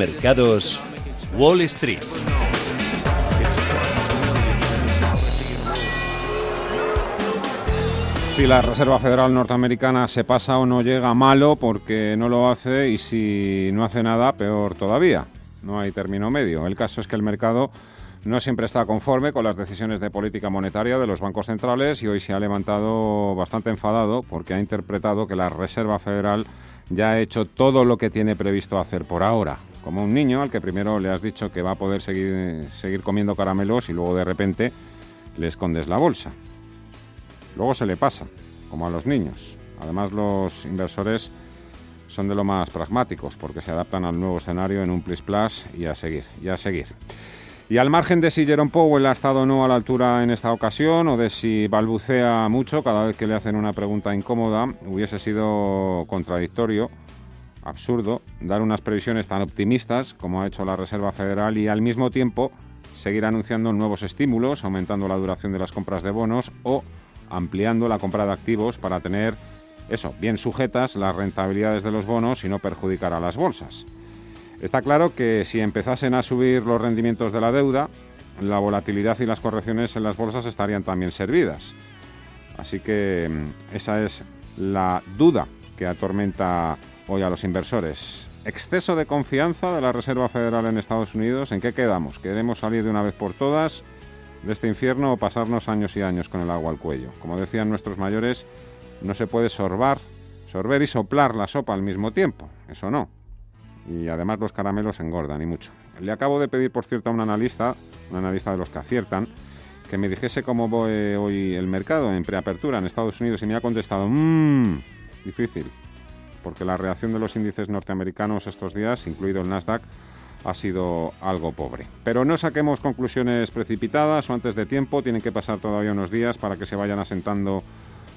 Mercados Wall Street. Si la Reserva Federal Norteamericana se pasa o no llega malo porque no lo hace y si no hace nada, peor todavía. No hay término medio. El caso es que el mercado no siempre está conforme con las decisiones de política monetaria de los bancos centrales y hoy se ha levantado bastante enfadado porque ha interpretado que la Reserva Federal ya ha hecho todo lo que tiene previsto hacer por ahora. Como un niño al que primero le has dicho que va a poder seguir, seguir comiendo caramelos y luego de repente le escondes la bolsa. Luego se le pasa, como a los niños. Además, los inversores son de lo más pragmáticos porque se adaptan al nuevo escenario en un plus plus y a seguir, y a seguir. Y al margen de si Jerome Powell ha estado o no a la altura en esta ocasión o de si balbucea mucho cada vez que le hacen una pregunta incómoda, hubiese sido contradictorio, absurdo, dar unas previsiones tan optimistas como ha hecho la Reserva Federal y al mismo tiempo seguir anunciando nuevos estímulos, aumentando la duración de las compras de bonos o ampliando la compra de activos para tener eso, bien sujetas las rentabilidades de los bonos y no perjudicar a las bolsas. Está claro que si empezasen a subir los rendimientos de la deuda, la volatilidad y las correcciones en las bolsas estarían también servidas. Así que mm, esa es la duda que atormenta hoy a los inversores. Exceso de confianza de la Reserva Federal en Estados Unidos. ¿En qué quedamos? ¿Queremos salir de una vez por todas? de este infierno o pasarnos años y años con el agua al cuello. Como decían nuestros mayores, no se puede sorbar, sorber y soplar la sopa al mismo tiempo, eso no. Y además los caramelos engordan y mucho. Le acabo de pedir, por cierto, a un analista, un analista de los que aciertan, que me dijese cómo va hoy el mercado en preapertura en Estados Unidos y me ha contestado, mmm, difícil, porque la reacción de los índices norteamericanos estos días, incluido el Nasdaq, ha sido algo pobre. Pero no saquemos conclusiones precipitadas o antes de tiempo, tienen que pasar todavía unos días para que se vayan asentando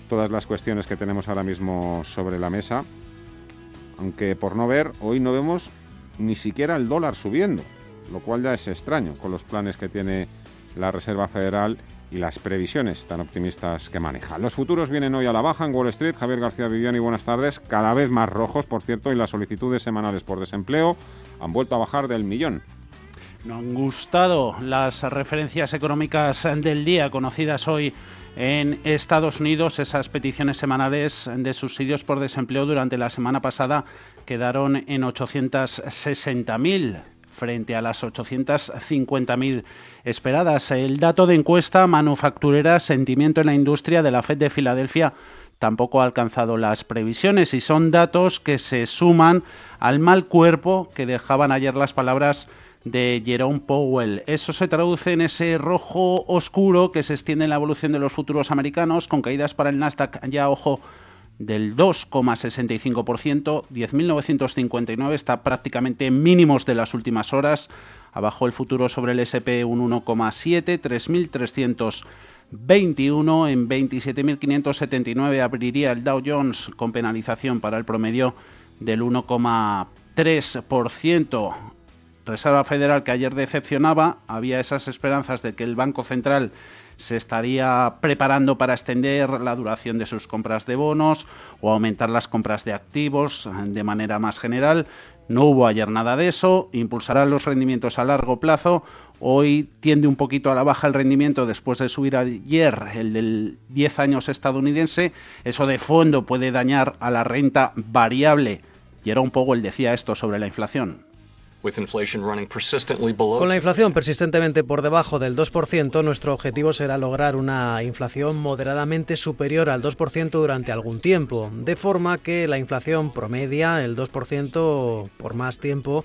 todas las cuestiones que tenemos ahora mismo sobre la mesa. Aunque por no ver, hoy no vemos ni siquiera el dólar subiendo, lo cual ya es extraño con los planes que tiene la Reserva Federal y las previsiones tan optimistas que maneja. Los futuros vienen hoy a la baja en Wall Street. Javier García Viviani, buenas tardes. Cada vez más rojos, por cierto, y las solicitudes semanales por desempleo han vuelto a bajar del millón. No han gustado las referencias económicas del día conocidas hoy en Estados Unidos. Esas peticiones semanales de subsidios por desempleo durante la semana pasada quedaron en 860.000 frente a las 850.000 esperadas. El dato de encuesta manufacturera Sentimiento en la Industria de la FED de Filadelfia tampoco ha alcanzado las previsiones y son datos que se suman al mal cuerpo que dejaban ayer las palabras de Jerome Powell. Eso se traduce en ese rojo oscuro que se extiende en la evolución de los futuros americanos, con caídas para el Nasdaq ya, ojo, del 2,65%, 10.959 está prácticamente en mínimos de las últimas horas, abajo el futuro sobre el SP un 1,7, 3.321 en 27.579 abriría el Dow Jones con penalización para el promedio del 1,3%. Reserva Federal que ayer decepcionaba, había esas esperanzas de que el Banco Central se estaría preparando para extender la duración de sus compras de bonos o aumentar las compras de activos de manera más general. No hubo ayer nada de eso, impulsará los rendimientos a largo plazo. Hoy tiende un poquito a la baja el rendimiento después de subir ayer el del 10 años estadounidense. Eso de fondo puede dañar a la renta variable. poco él decía esto sobre la inflación. Con la inflación persistentemente por debajo del 2%, nuestro objetivo será lograr una inflación moderadamente superior al 2% durante algún tiempo, de forma que la inflación promedia el 2% por más tiempo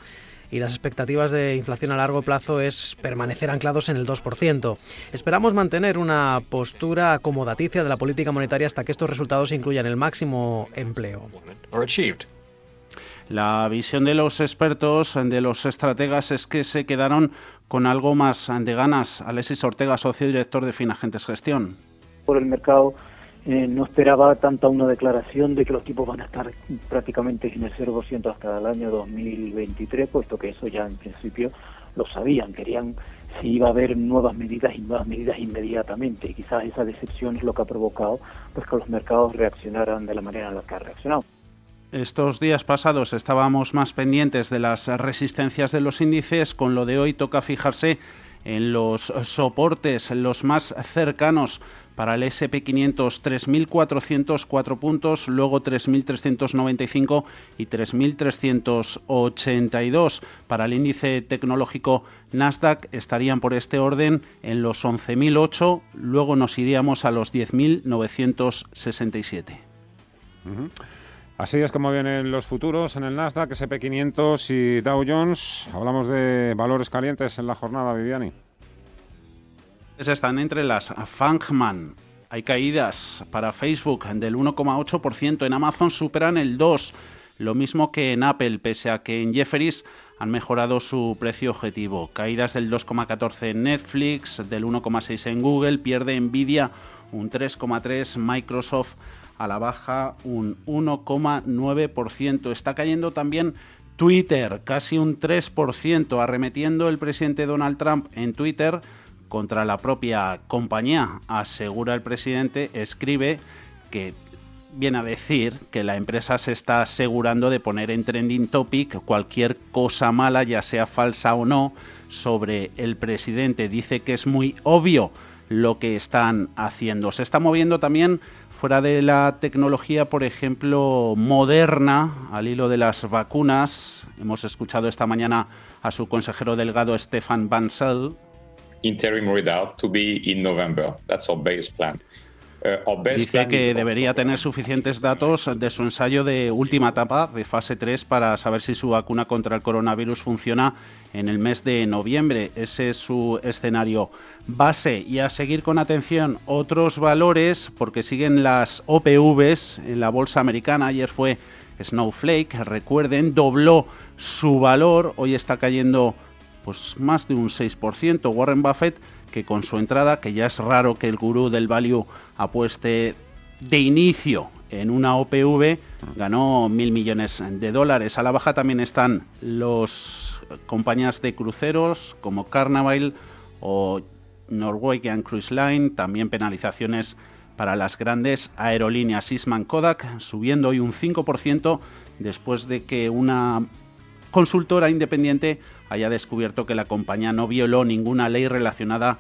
y las expectativas de inflación a largo plazo es permanecer anclados en el 2%. Esperamos mantener una postura acomodaticia de la política monetaria hasta que estos resultados incluyan el máximo empleo. La visión de los expertos, de los estrategas, es que se quedaron con algo más de ganas. Alexis Ortega, socio director de Finagentes Gestión. Por el mercado eh, no esperaba tanta una declaración de que los tipos van a estar prácticamente en el 0% hasta el año 2023, puesto que eso ya en principio lo sabían, querían si iba a haber nuevas medidas y nuevas medidas inmediatamente. Y quizás esa decepción es lo que ha provocado pues que los mercados reaccionaran de la manera en la que ha reaccionado. Estos días pasados estábamos más pendientes de las resistencias de los índices, con lo de hoy toca fijarse en los soportes, los más cercanos para el SP500 3.404 puntos, luego 3.395 y 3.382. Para el índice tecnológico Nasdaq estarían por este orden en los 11.008, luego nos iríamos a los 10.967. Así es como vienen los futuros en el Nasdaq, SP500 y Dow Jones. Hablamos de valores calientes en la jornada, Viviani están entre las Fangman. Hay caídas para Facebook del 1,8%, en Amazon superan el 2%, lo mismo que en Apple, pese a que en Jefferies han mejorado su precio objetivo. Caídas del 2,14 en Netflix, del 1,6 en Google, pierde Nvidia un 3,3, Microsoft a la baja un 1,9%. Está cayendo también Twitter, casi un 3%, arremetiendo el presidente Donald Trump en Twitter contra la propia compañía, asegura el presidente, escribe que viene a decir que la empresa se está asegurando de poner en trending topic cualquier cosa mala, ya sea falsa o no, sobre el presidente. Dice que es muy obvio lo que están haciendo. Se está moviendo también fuera de la tecnología, por ejemplo, moderna, al hilo de las vacunas. Hemos escuchado esta mañana a su consejero delgado Stefan Bansel interim readout to be in November. That's our base plan. Uh, Dice que debería tener suficientes datos de su ensayo de última etapa de fase 3 para saber si su vacuna contra el coronavirus funciona en el mes de noviembre. Ese es su escenario base. Y a seguir con atención otros valores, porque siguen las OPVs en la bolsa americana. Ayer fue Snowflake, recuerden, dobló su valor. Hoy está cayendo pues más de un 6%. Warren Buffett, que con su entrada, que ya es raro que el gurú del value apueste de inicio en una OPV, ganó mil millones de dólares. A la baja también están los compañías de cruceros como Carnival o Norwegian Cruise Line, también penalizaciones para las grandes aerolíneas Eastman Kodak, subiendo hoy un 5% después de que una consultora independiente haya descubierto que la compañía no violó ninguna ley relacionada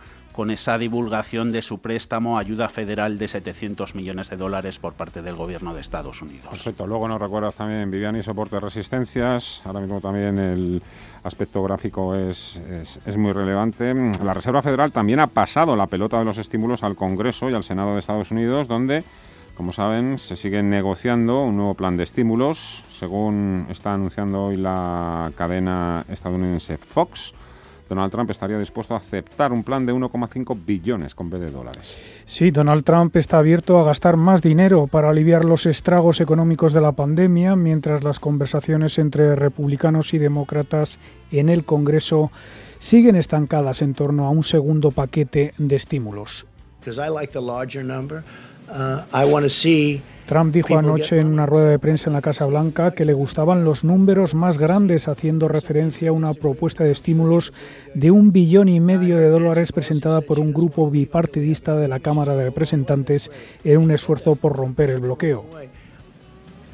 esa divulgación de su préstamo ayuda federal de 700 millones de dólares por parte del gobierno de Estados Unidos. Perfecto. Luego nos recuerdas también, Viviani, soporte de resistencias. Ahora mismo también el aspecto gráfico es, es, muy relevante. La Reserva Federal también ha pasado la pelota de los estímulos al Congreso y al Senado de Estados Unidos, donde como saben, se sigue negociando un nuevo plan de estímulos, según está anunciando hoy la cadena estadounidense Fox. Donald Trump estaría dispuesto a aceptar un plan de 1,5 billones con B de dólares. Sí, Donald Trump está abierto a gastar más dinero para aliviar los estragos económicos de la pandemia, mientras las conversaciones entre republicanos y demócratas en el Congreso siguen estancadas en torno a un segundo paquete de estímulos. Uh, Trump dijo anoche en una rueda de prensa en la Casa Blanca que le gustaban los números más grandes, haciendo referencia a una propuesta de estímulos de un billón y medio de dólares presentada por un grupo bipartidista de la Cámara de Representantes en un esfuerzo por romper el bloqueo.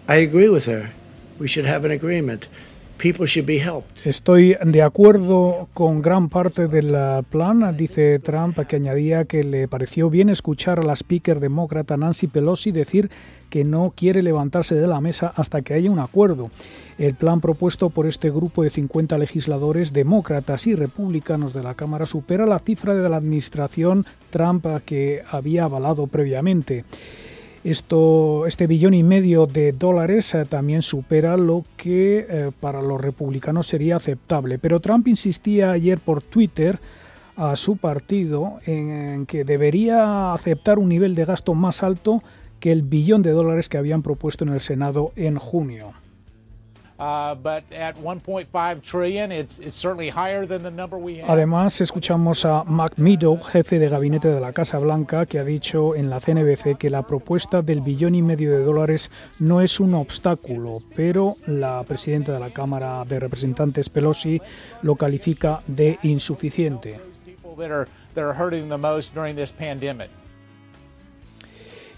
I agree with her. We should have an agreement. Estoy de acuerdo con gran parte del plan, dice Trump, que añadía que le pareció bien escuchar a la speaker demócrata Nancy Pelosi decir que no quiere levantarse de la mesa hasta que haya un acuerdo. El plan propuesto por este grupo de 50 legisladores demócratas y republicanos de la Cámara supera la cifra de la administración Trump que había avalado previamente. Esto, este billón y medio de dólares eh, también supera lo que eh, para los republicanos sería aceptable. Pero Trump insistía ayer por Twitter a su partido en que debería aceptar un nivel de gasto más alto que el billón de dólares que habían propuesto en el Senado en junio. Además, escuchamos a Mac Meadow, jefe de gabinete de la Casa Blanca, que ha dicho en la CNBC que la propuesta del billón y medio de dólares no es un obstáculo, pero la presidenta de la Cámara de Representantes, Pelosi, lo califica de insuficiente.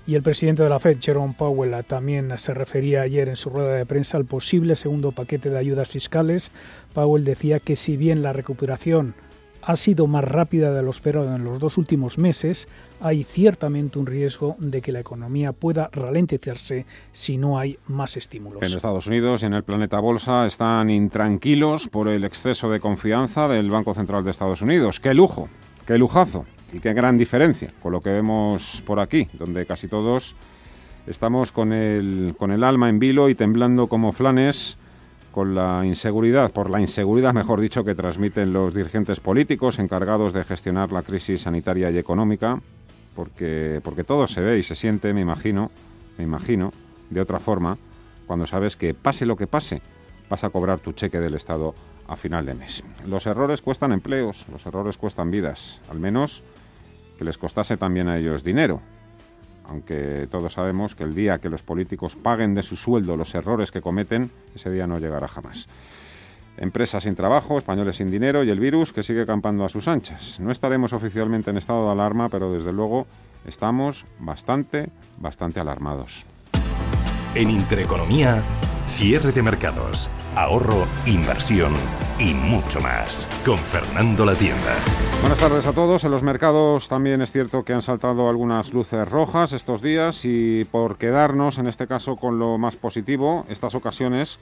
Y el presidente de la Fed, Jerome Powell, también se refería ayer en su rueda de prensa al posible segundo paquete de ayudas fiscales. Powell decía que si bien la recuperación ha sido más rápida de lo esperado en los dos últimos meses, hay ciertamente un riesgo de que la economía pueda ralentizarse si no hay más estímulos. En Estados Unidos y en el planeta bolsa están intranquilos por el exceso de confianza del Banco Central de Estados Unidos. ¡Qué lujo! ¡Qué lujazo! Y qué gran diferencia con lo que vemos por aquí, donde casi todos estamos con el, con el alma en vilo y temblando como flanes con la inseguridad, por la inseguridad, mejor dicho, que transmiten los dirigentes políticos encargados de gestionar la crisis sanitaria y económica, porque, porque todo se ve y se siente, me imagino, me imagino, de otra forma, cuando sabes que pase lo que pase, vas a cobrar tu cheque del Estado a final de mes. Los errores cuestan empleos, los errores cuestan vidas, al menos que les costase también a ellos dinero, aunque todos sabemos que el día que los políticos paguen de su sueldo los errores que cometen, ese día no llegará jamás. Empresas sin trabajo, españoles sin dinero y el virus que sigue campando a sus anchas. No estaremos oficialmente en estado de alarma, pero desde luego estamos bastante, bastante alarmados. En Intereconomía, cierre de mercados, ahorro, inversión y mucho más. Con Fernando La Tienda. Buenas tardes a todos. En los mercados también es cierto que han saltado algunas luces rojas estos días y por quedarnos en este caso con lo más positivo, estas ocasiones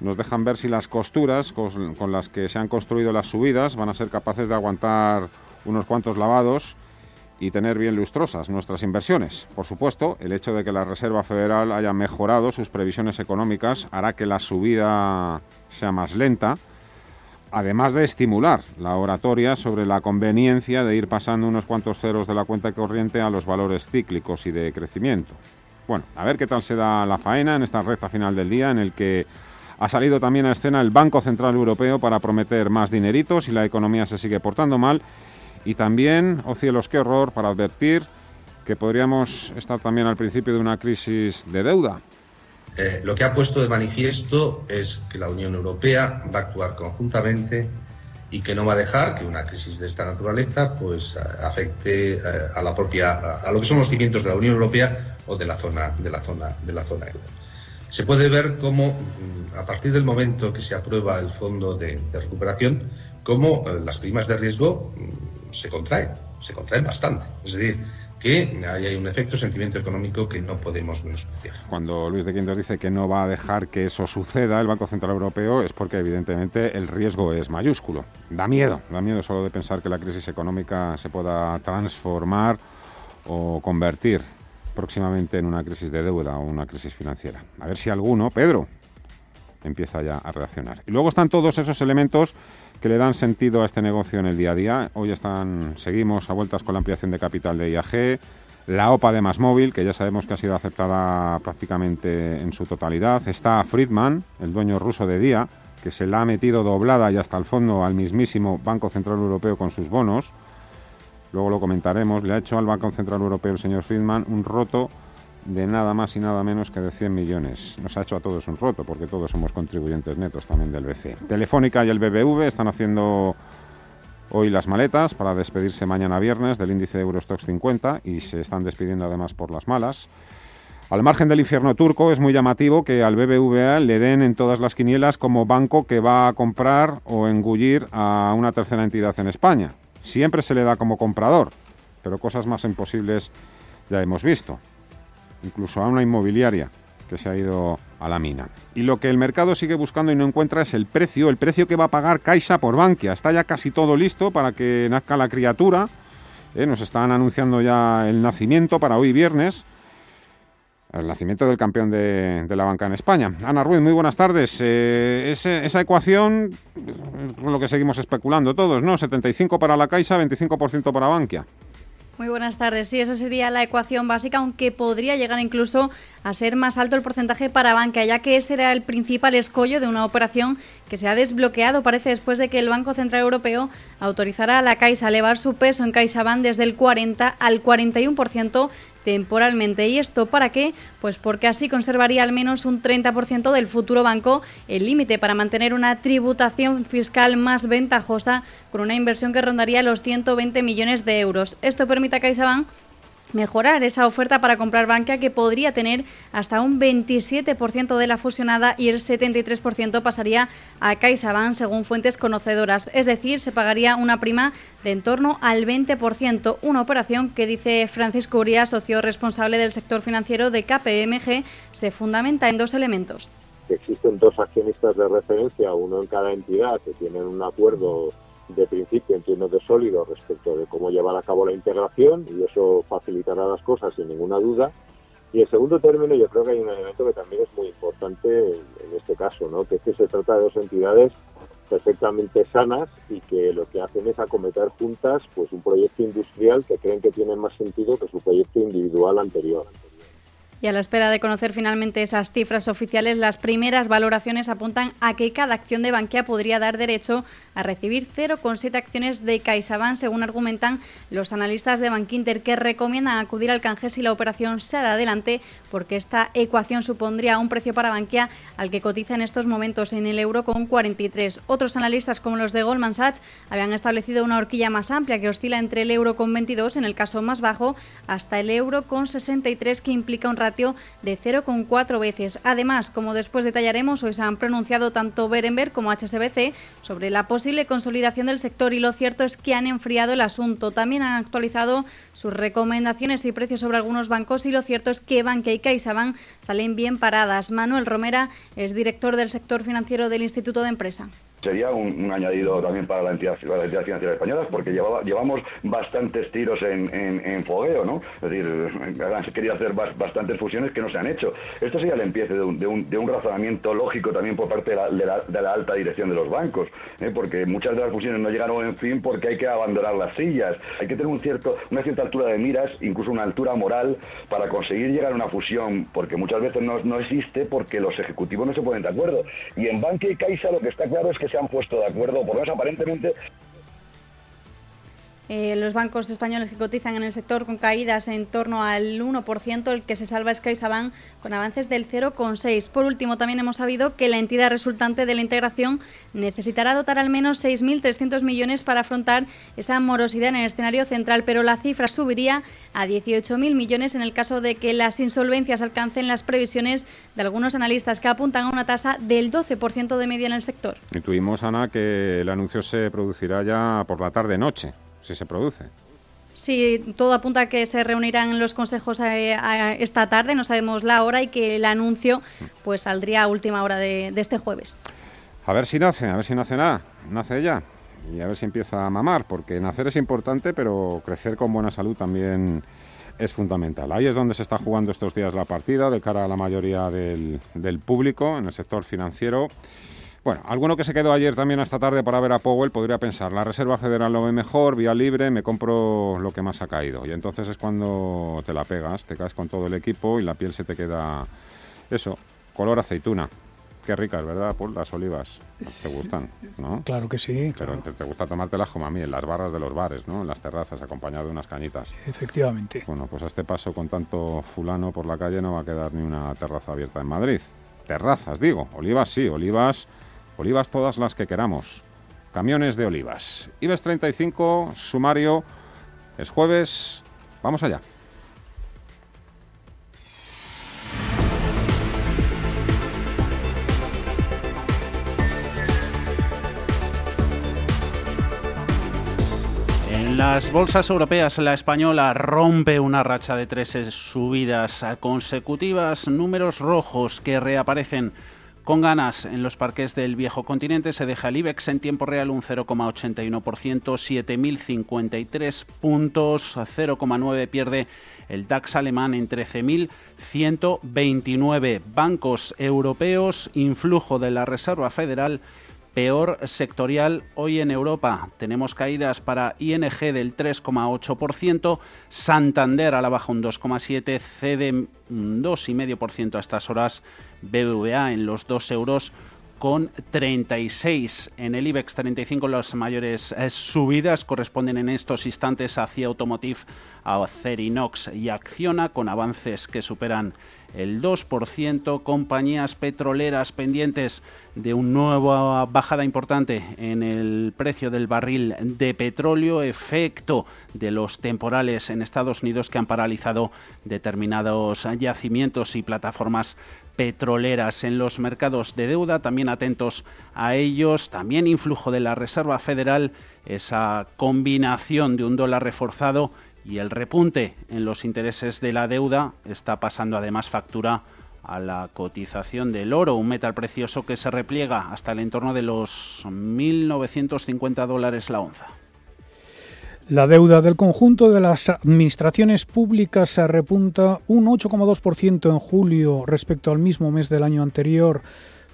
nos dejan ver si las costuras con, las que se han construido las subidas van a ser capaces de aguantar unos cuantos lavados y tener bien lustrosas nuestras inversiones. Por supuesto, el hecho de que la Reserva Federal haya mejorado sus previsiones económicas hará que la subida sea más lenta, además de estimular la oratoria sobre la conveniencia de ir pasando unos cuantos ceros de la cuenta corriente a los valores cíclicos y de crecimiento. Bueno, a ver qué tal se da la faena en esta recta final del día en el que ha salido también a escena el Banco Central Europeo para prometer más dineritos y la economía se sigue portando mal. Y también, oh cielos, qué horror, para advertir que podríamos estar también al principio de una crisis de deuda. Eh, lo que ha puesto de manifiesto es que la Unión Europea va a actuar conjuntamente y que no va a dejar que una crisis de esta naturaleza pues afecte eh, a la propia a lo que son los cimientos de la Unión Europea o de la zona de la zona de la zona euro se puede ver cómo, mm, a partir del momento que se aprueba el fondo de, recuperación, cómo eh, las primas de riesgo mm, se contraen, se contraen bastante. Es decir, que hay un efecto sentimiento económico que no podemos menospreciar. Cuando Luis de Quintos dice que no va a dejar que eso suceda el Banco Central Europeo es porque evidentemente el riesgo es mayúsculo. Da miedo, da miedo solo de pensar que la crisis económica se pueda transformar o convertir próximamente en una crisis de deuda o una crisis financiera. A ver si alguno, Pedro, empieza ya a reaccionar. Y luego están todos esos elementos que le dan sentido a este negocio en el día a día. Hoy están, seguimos a vueltas con la ampliación de capital de IAG, la OPA de Más Móvil, que ya sabemos que ha sido aceptada prácticamente en su totalidad. Está Friedman, el dueño ruso de Día, que se la ha metido doblada y hasta el fondo al mismísimo Banco Central Europeo con sus bonos luego lo comentaremos, le ha hecho al Banco Central Europeo el señor Friedman un roto de nada más y nada menos que de 100 millones. Nos ha hecho a todos un roto, porque todos somos contribuyentes netos también del BC. Telefónica y el BBV están haciendo hoy las maletas para despedirse mañana viernes del índice de Eurostox 50 y se están despidiendo además por las malas. Al margen del infierno turco, es muy llamativo que al BBVA le den en todas las quinielas como banco que va a comprar o engullir a una tercera entidad en España. Siempre se le da como comprador, pero cosas más imposibles ya hemos visto. Incluso a una inmobiliaria que se ha ido a la mina. Y lo que el mercado sigue buscando y no encuentra es el precio, el precio que va a pagar Caixa por Bankia. Está ya casi todo listo para que nazca la criatura. Eh, nos están anunciando ya el nacimiento para hoy viernes el nacimiento del campeón de, la banca en España. Ana Ruiz, muy buenas tardes. Eh, esa ecuación, con lo que seguimos especulando todos, ¿no? 75 para la Caixa, 25% para Bankia. Muy buenas tardes. Sí, esa sería la ecuación básica, aunque podría llegar incluso a ser más alto el porcentaje para Banca, ya que ese era el principal escollo de una operación que se ha desbloqueado, parece, después de que el Banco Central Europeo autorizara a la Caixa a elevar su peso en CaixaBank desde el 40 al 41% temporalmente. ¿Y esto para qué? Pues porque así conservaría al menos un 30% del futuro banco, el límite para mantener una tributación fiscal más ventajosa con una inversión que rondaría los 120 millones de euros. Esto permite a CaixaBank mejorar esa oferta para comprar Bankia que podría tener hasta un 27% de la fusionada y el 73% pasaría a CaixaBank según fuentes conocedoras, es decir, se pagaría una prima de en torno al 20%, una operación que dice Francisco Uría, socio responsable del sector financiero de KPMG, se fundamenta en dos elementos. Existen dos accionistas de referencia, uno en cada entidad, que tienen un acuerdo de principio, entiendo de sólido respecto de cómo llevar a cabo la integración y eso facilitará las cosas sin ninguna duda. Y en segundo término, yo creo que hay un elemento que también es muy importante en, este caso, ¿no? que es que se trata de dos entidades perfectamente sanas y que lo que hacen es acometer juntas pues un proyecto industrial que creen que tiene más sentido que su proyecto individual anterior. Y a la espera de conocer finalmente esas cifras oficiales, las primeras valoraciones apuntan a que cada acción de Bankia podría dar derecho a recibir 0,7 acciones de CaixaBank, según argumentan los analistas de Bankinter, que recomiendan acudir al canje si la operación se adelante, porque esta ecuación supondría un precio para Bankia al que cotiza en estos momentos en el euro con 43. Otros analistas, como los de Goldman Sachs, habían establecido una horquilla más amplia que oscila entre el euro con 22, en el caso más bajo, hasta el euro con 63, que implica un de 0,4 veces. Además, como después detallaremos, hoy se han pronunciado tanto Berenberg como HSBC sobre la posible consolidación del sector y lo cierto es que han enfriado el asunto. También han actualizado sus recomendaciones y precios sobre algunos bancos y lo cierto es que Banca y CaixaBank salen bien paradas. Manuel Romera es director del sector financiero del Instituto de Empresa sería un, añadido también para la entidad, la entidad financiera española, porque llevaba, llevamos bastantes tiros en, fogueo, ¿no? Es decir, se quería hacer bastantes fusiones que no se han hecho. Esto sería el empiece de un, de un, de un razonamiento lógico también por parte de la, de la, alta dirección de los bancos, ¿eh? porque muchas de las fusiones no llegaron en fin porque hay que abandonar las sillas, hay que tener un cierto, una cierta altura de miras, incluso una altura moral para conseguir llegar a una fusión, porque muchas veces no, no existe porque los ejecutivos no se ponen de acuerdo. Y en Banque y Caixa lo que está claro es que se han puesto de acuerdo, por lo menos aparentemente eh, los bancos españoles que cotizan en el sector con caídas en torno al 1%, el que se salva es CaixaBank con avances del 0,6. Por último, también hemos sabido que la entidad resultante de la integración necesitará dotar al menos 6.300 millones para afrontar esa morosidad en el escenario central, pero la cifra subiría a 18.000 millones en el caso de que las insolvencias alcancen las previsiones de algunos analistas que apuntan a una tasa del 12% de media en el sector. Intuimos, Ana, que el anuncio se producirá ya por la tarde-noche si se produce. Sí, todo apunta a que se reunirán los consejos eh, esta tarde, no sabemos la hora y que el anuncio pues saldría a última hora de, este jueves. A ver si nace, a ver si nace nada, nace ya y a ver si empieza a mamar, porque nacer es importante, pero crecer con buena salud también es fundamental. Ahí es donde se está jugando estos días la partida de cara a la mayoría del, del público en el sector financiero. Bueno, alguno que se quedó ayer también esta tarde para ver a Powell podría pensar, la Reserva Federal lo ve mejor, vía libre, me compro lo que más ha caído. Y entonces es cuando te la pegas, te caes con todo el equipo y la piel se te queda, eso, color aceituna. Qué ricas, ¿verdad, Paul? Las olivas. ¿Te gustan? ¿no? Claro que sí. Pero te, gusta tomártelas como a mí, en las barras de los bares, ¿no? En las terrazas, acompañado de unas cañitas. Efectivamente. Bueno, pues a este paso, con tanto fulano por la calle, no va a quedar ni una terraza abierta en Madrid. Terrazas, digo. Olivas sí, olivas Olivas todas las que queramos. Camiones de olivas. IBEX 35, sumario. Es jueves. Vamos allá. En las bolsas europeas, la española rompe una racha de tres subidas consecutivas, números rojos que reaparecen con ganas en los parques del viejo continente se deja el IBEX en tiempo real un 0,81%, 7.053 puntos, 0,9 pierde el DAX alemán en 13.129 bancos europeos, influjo de la Reserva Federal peor sectorial hoy en Europa. Tenemos caídas para ING del 3,8%, Santander a la baja un 2,7%, CD un 2,5% a estas horas BBVA en los 2 euros con 36. En el IBEX 35 las mayores eh, subidas corresponden en estos instantes hacia Automotive, a Cerinox y Acciona con avances que superan el 2%, compañías petroleras pendientes de una nueva bajada importante en el precio del barril de petróleo, efecto de los temporales en Estados Unidos que han paralizado determinados yacimientos y plataformas petroleras en los mercados de deuda, también atentos a ellos, también influjo de la Reserva Federal, esa combinación de un dólar reforzado y el repunte en los intereses de la deuda. Está pasando además factura a la cotización del oro, un metal precioso que se repliega hasta el entorno de los 1.950 dólares la onza. La deuda del conjunto de las administraciones públicas se repunta un 8,2% en julio respecto al mismo mes del año anterior,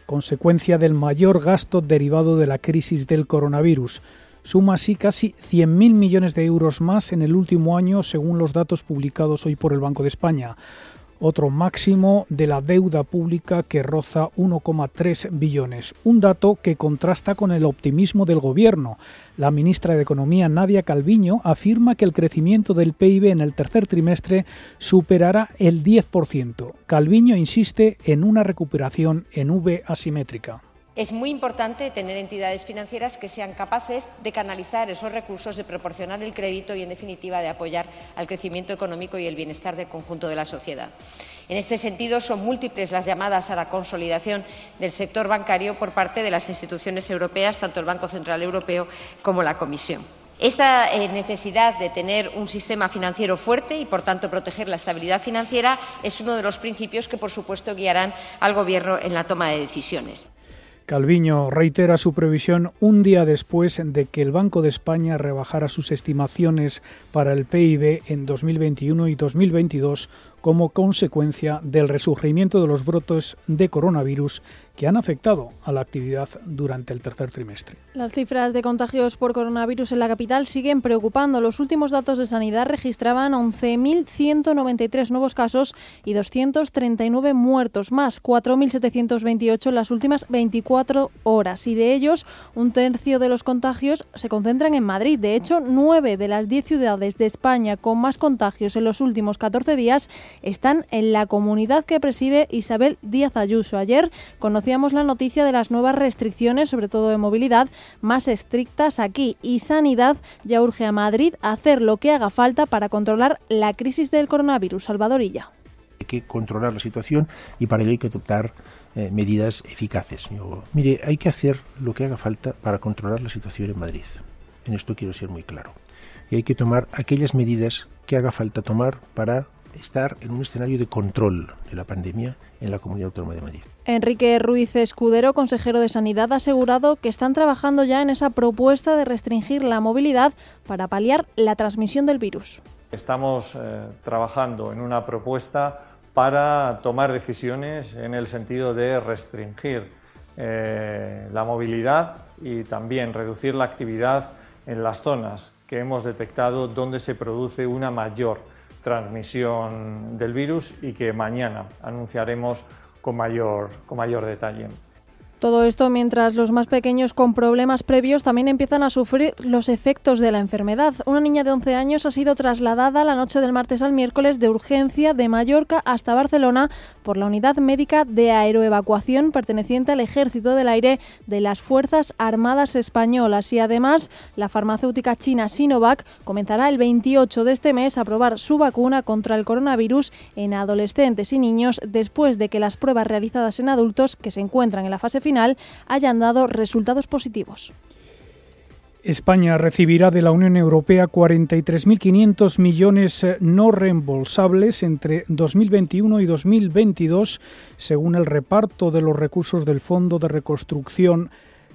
consecuencia del mayor gasto derivado de la crisis del coronavirus. Suma así casi 100.000 millones de euros más en el último año, según los datos publicados hoy por el Banco de España otro máximo de la deuda pública que roza 1,3 billones, un dato que contrasta con el optimismo del gobierno. La ministra de Economía, Nadia Calviño, afirma que el crecimiento del PIB en el tercer trimestre superará el 10%. Calviño insiste en una recuperación en V asimétrica. Es muy importante tener entidades financieras que sean capaces de canalizar esos recursos, de proporcionar el crédito y, en definitiva, de apoyar al crecimiento económico y el bienestar del conjunto de la sociedad. En este sentido, son múltiples las llamadas a la consolidación del sector bancario por parte de las instituciones europeas, tanto el Banco Central Europeo como la Comisión. Esta eh, necesidad de tener un sistema financiero fuerte y, por tanto, proteger la estabilidad financiera es uno de los principios que, por supuesto, guiarán al Gobierno en la toma de decisiones. Calviño reitera su previsión un día después de que el Banco de España rebajara sus estimaciones para el PIB en 2021 y 2022 como consecuencia del resurgimiento de los brotes de coronavirus que han afectado a la actividad durante el tercer trimestre. Las cifras de contagios por coronavirus en la capital siguen preocupando. Los últimos datos de sanidad registraban 11.193 nuevos casos y 239 muertos, más 4.728 en las últimas 24 horas. Y de ellos, un tercio de los contagios se concentran en Madrid. De hecho, nueve de las 10 ciudades de España con más contagios en los últimos 14 días están en la comunidad que preside Isabel Díaz Ayuso. Ayer conocíamos la noticia de las nuevas restricciones, sobre todo de movilidad, más estrictas aquí y Sanidad ya urge a Madrid hacer lo que haga falta para controlar la crisis del coronavirus. Salvadorilla. Hay que controlar la situación y para ello hay que adoptar eh, medidas eficaces. mire, hay que hacer lo que haga falta para controlar la situación en Madrid. En esto quiero ser muy claro. Y hay que tomar aquellas medidas que haga falta tomar para estar en un escenario de control de la pandemia en la Comunidad Autónoma de Madrid. Enrique Ruiz Escudero, consejero de Sanidad, ha asegurado que están trabajando ya en esa propuesta de restringir la movilidad para paliar la transmisión del virus. Estamos eh, trabajando en una propuesta para tomar decisiones en el sentido de restringir eh, la movilidad y también reducir la actividad en las zonas que hemos detectado donde se produce una mayor transmisión del virus y que mañana anunciaremos con mayor, con mayor detalle. Todo esto mientras los más pequeños con problemas previos también empiezan a sufrir los efectos de la enfermedad. Una niña de 11 años ha sido trasladada la noche del martes al miércoles de urgencia de Mallorca hasta Barcelona por la unidad médica de aeroevacuación perteneciente al Ejército del Aire de las Fuerzas Armadas Españolas y además la farmacéutica china Sinovac comenzará el 28 de este mes a probar su vacuna contra el coronavirus en adolescentes y niños después de que las pruebas realizadas en adultos que se encuentran en la fase final hayan dado resultados positivos. España recibirá de la Unión Europea 43.500 millones eh, no reembolsables entre 2021 y 2022, según el reparto de los recursos del Fondo de Reconstrucción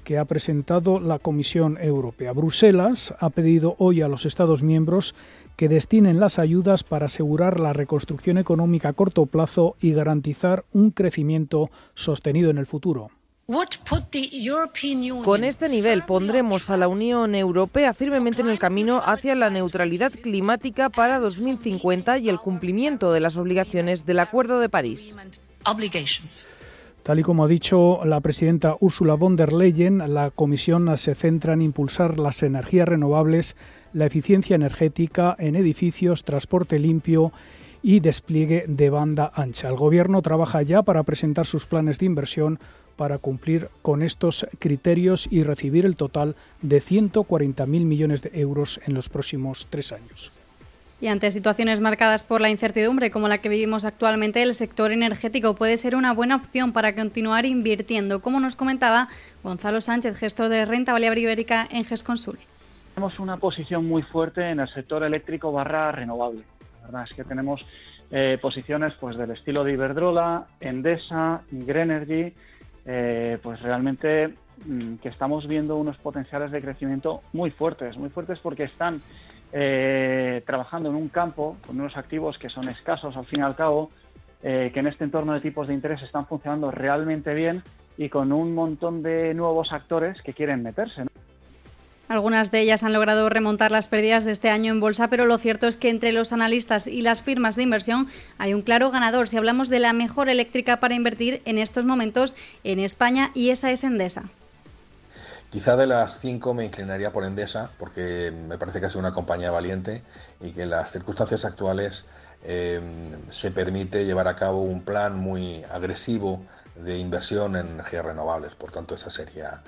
que ha presentado la Comisión Europea. Bruselas ha pedido hoy a los Estados miembros que destinen las ayudas para asegurar la reconstrucción económica a corto plazo y garantizar un crecimiento sostenido en el futuro. Con este nivel pondremos a la Unión Europea firmemente en el camino hacia la neutralidad climática para 2050 y el cumplimiento de las obligaciones del Acuerdo de París. Tal y como ha dicho la presidenta Ursula von der Leyen, la Comisión se centra en impulsar las energías renovables, la eficiencia energética en edificios, transporte limpio y despliegue de banda ancha. El Gobierno trabaja ya para presentar sus planes de inversión para cumplir con estos criterios y recibir el total de 140.000 millones de euros en los próximos tres años. Y ante situaciones marcadas por la incertidumbre como la que vivimos actualmente, el sector energético puede ser una buena opción para continuar invirtiendo, como nos comentaba Gonzalo Sánchez, gestor de renta variable ibérica en GESConsul. Tenemos una posición muy fuerte en el sector eléctrico barra renovable. La verdad es que tenemos eh, posiciones pues del estilo de Iberdrola, Endesa, Greenergy, eh, pues realmente mm, que estamos viendo unos potenciales de crecimiento muy fuertes, muy fuertes porque están eh, trabajando en un campo con unos activos que son escasos al fin y al cabo, eh, que en este entorno de tipos de interés están funcionando realmente bien y con un montón de nuevos actores que quieren meterse. Algunas de ellas han logrado remontar las pérdidas de este año en bolsa, pero lo cierto es que entre los analistas y las firmas de inversión hay un claro ganador si hablamos de la mejor eléctrica para invertir en estos momentos en España y esa es Endesa. Quizá de las cinco me inclinaría por Endesa, porque me parece que es una compañía valiente y que en las circunstancias actuales eh, se permite llevar a cabo un plan muy agresivo de inversión en energías renovables. Por tanto, esa sería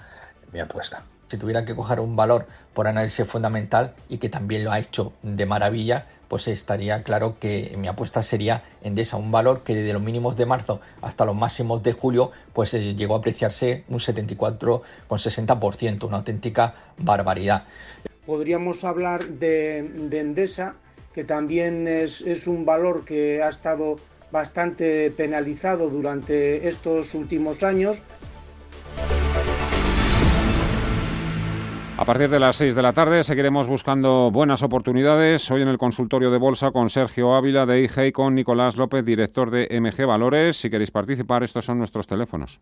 mi apuesta. Si tuviera que coger un valor por análisis fundamental y que también lo ha hecho de maravilla, pues estaría claro que mi apuesta sería Endesa, un valor que desde los mínimos de marzo hasta los máximos de julio, pues eh, llegó a apreciarse un 74,60%, una auténtica barbaridad. Podríamos hablar de, Endesa, que también es un valor que ha estado bastante penalizado durante estos últimos años, A partir de las 6 de la tarde seguiremos buscando buenas oportunidades. Hoy en el consultorio de bolsa con Sergio Ávila de IG y con Nicolás López, director de MG Valores. Si queréis participar, estos son nuestros teléfonos.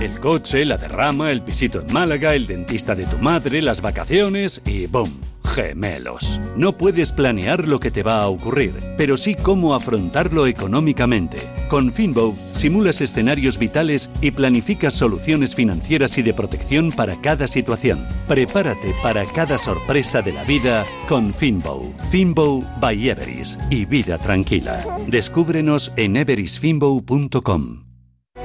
El coche, la derrama, el pisito en Málaga, el dentista de tu madre, las vacaciones y ¡boom! Gemelos. No puedes planear lo que te va a ocurrir, pero sí cómo afrontarlo económicamente. Con Finbow simulas escenarios vitales y planificas soluciones financieras y de protección para cada situación. Prepárate para cada sorpresa de la vida con Finbow. Finbow by Everis y vida tranquila. Descúbrenos en everisfinbow.com.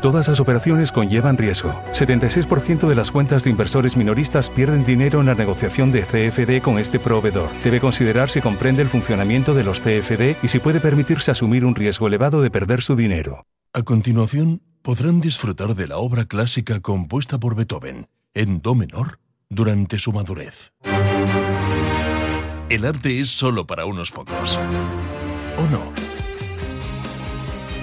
Todas las operaciones conllevan riesgo. 76% de las cuentas de inversores minoristas pierden dinero en la negociación de CFD con este proveedor. Debe considerar si comprende el funcionamiento de los CFD y si puede permitirse asumir un riesgo elevado de perder su dinero. A continuación, podrán disfrutar de la obra clásica compuesta por Beethoven en Do menor durante su madurez. El arte es solo para unos pocos. ¿O no?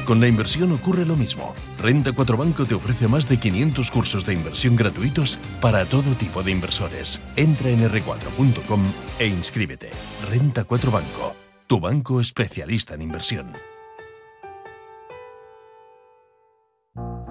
Con la inversión ocurre lo mismo. Renta 4 Banco te ofrece más de 500 cursos de inversión gratuitos para todo tipo de inversores. Entra en r4.com e inscríbete. Renta 4 Banco, tu banco especialista en inversión.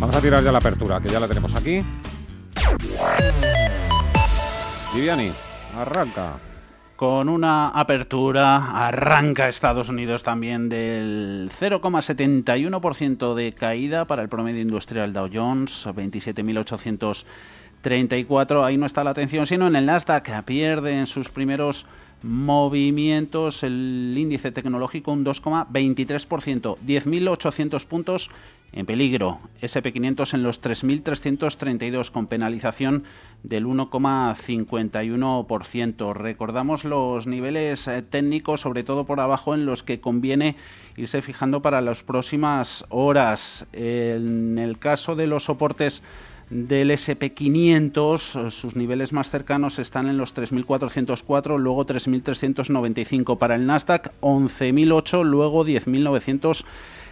A tirar ya la apertura, que ya la tenemos aquí. Viviani, arranca. Con una apertura arranca Estados Unidos también del 0,71% de caída para el promedio industrial Dow Jones, 27.834. Ahí no está la atención, sino en el Nasdaq, pierde en sus primeros movimientos el índice tecnológico un 2,23%, 10.800 puntos en peligro. SP500 en los 3.332 con penalización del 1,51%. Recordamos los niveles eh, técnicos, sobre todo por abajo, en los que conviene irse fijando para las próximas horas. En el caso de los soportes del SP500, sus niveles más cercanos están en los 3.404, luego 3.395 para el Nasdaq, 11.008, luego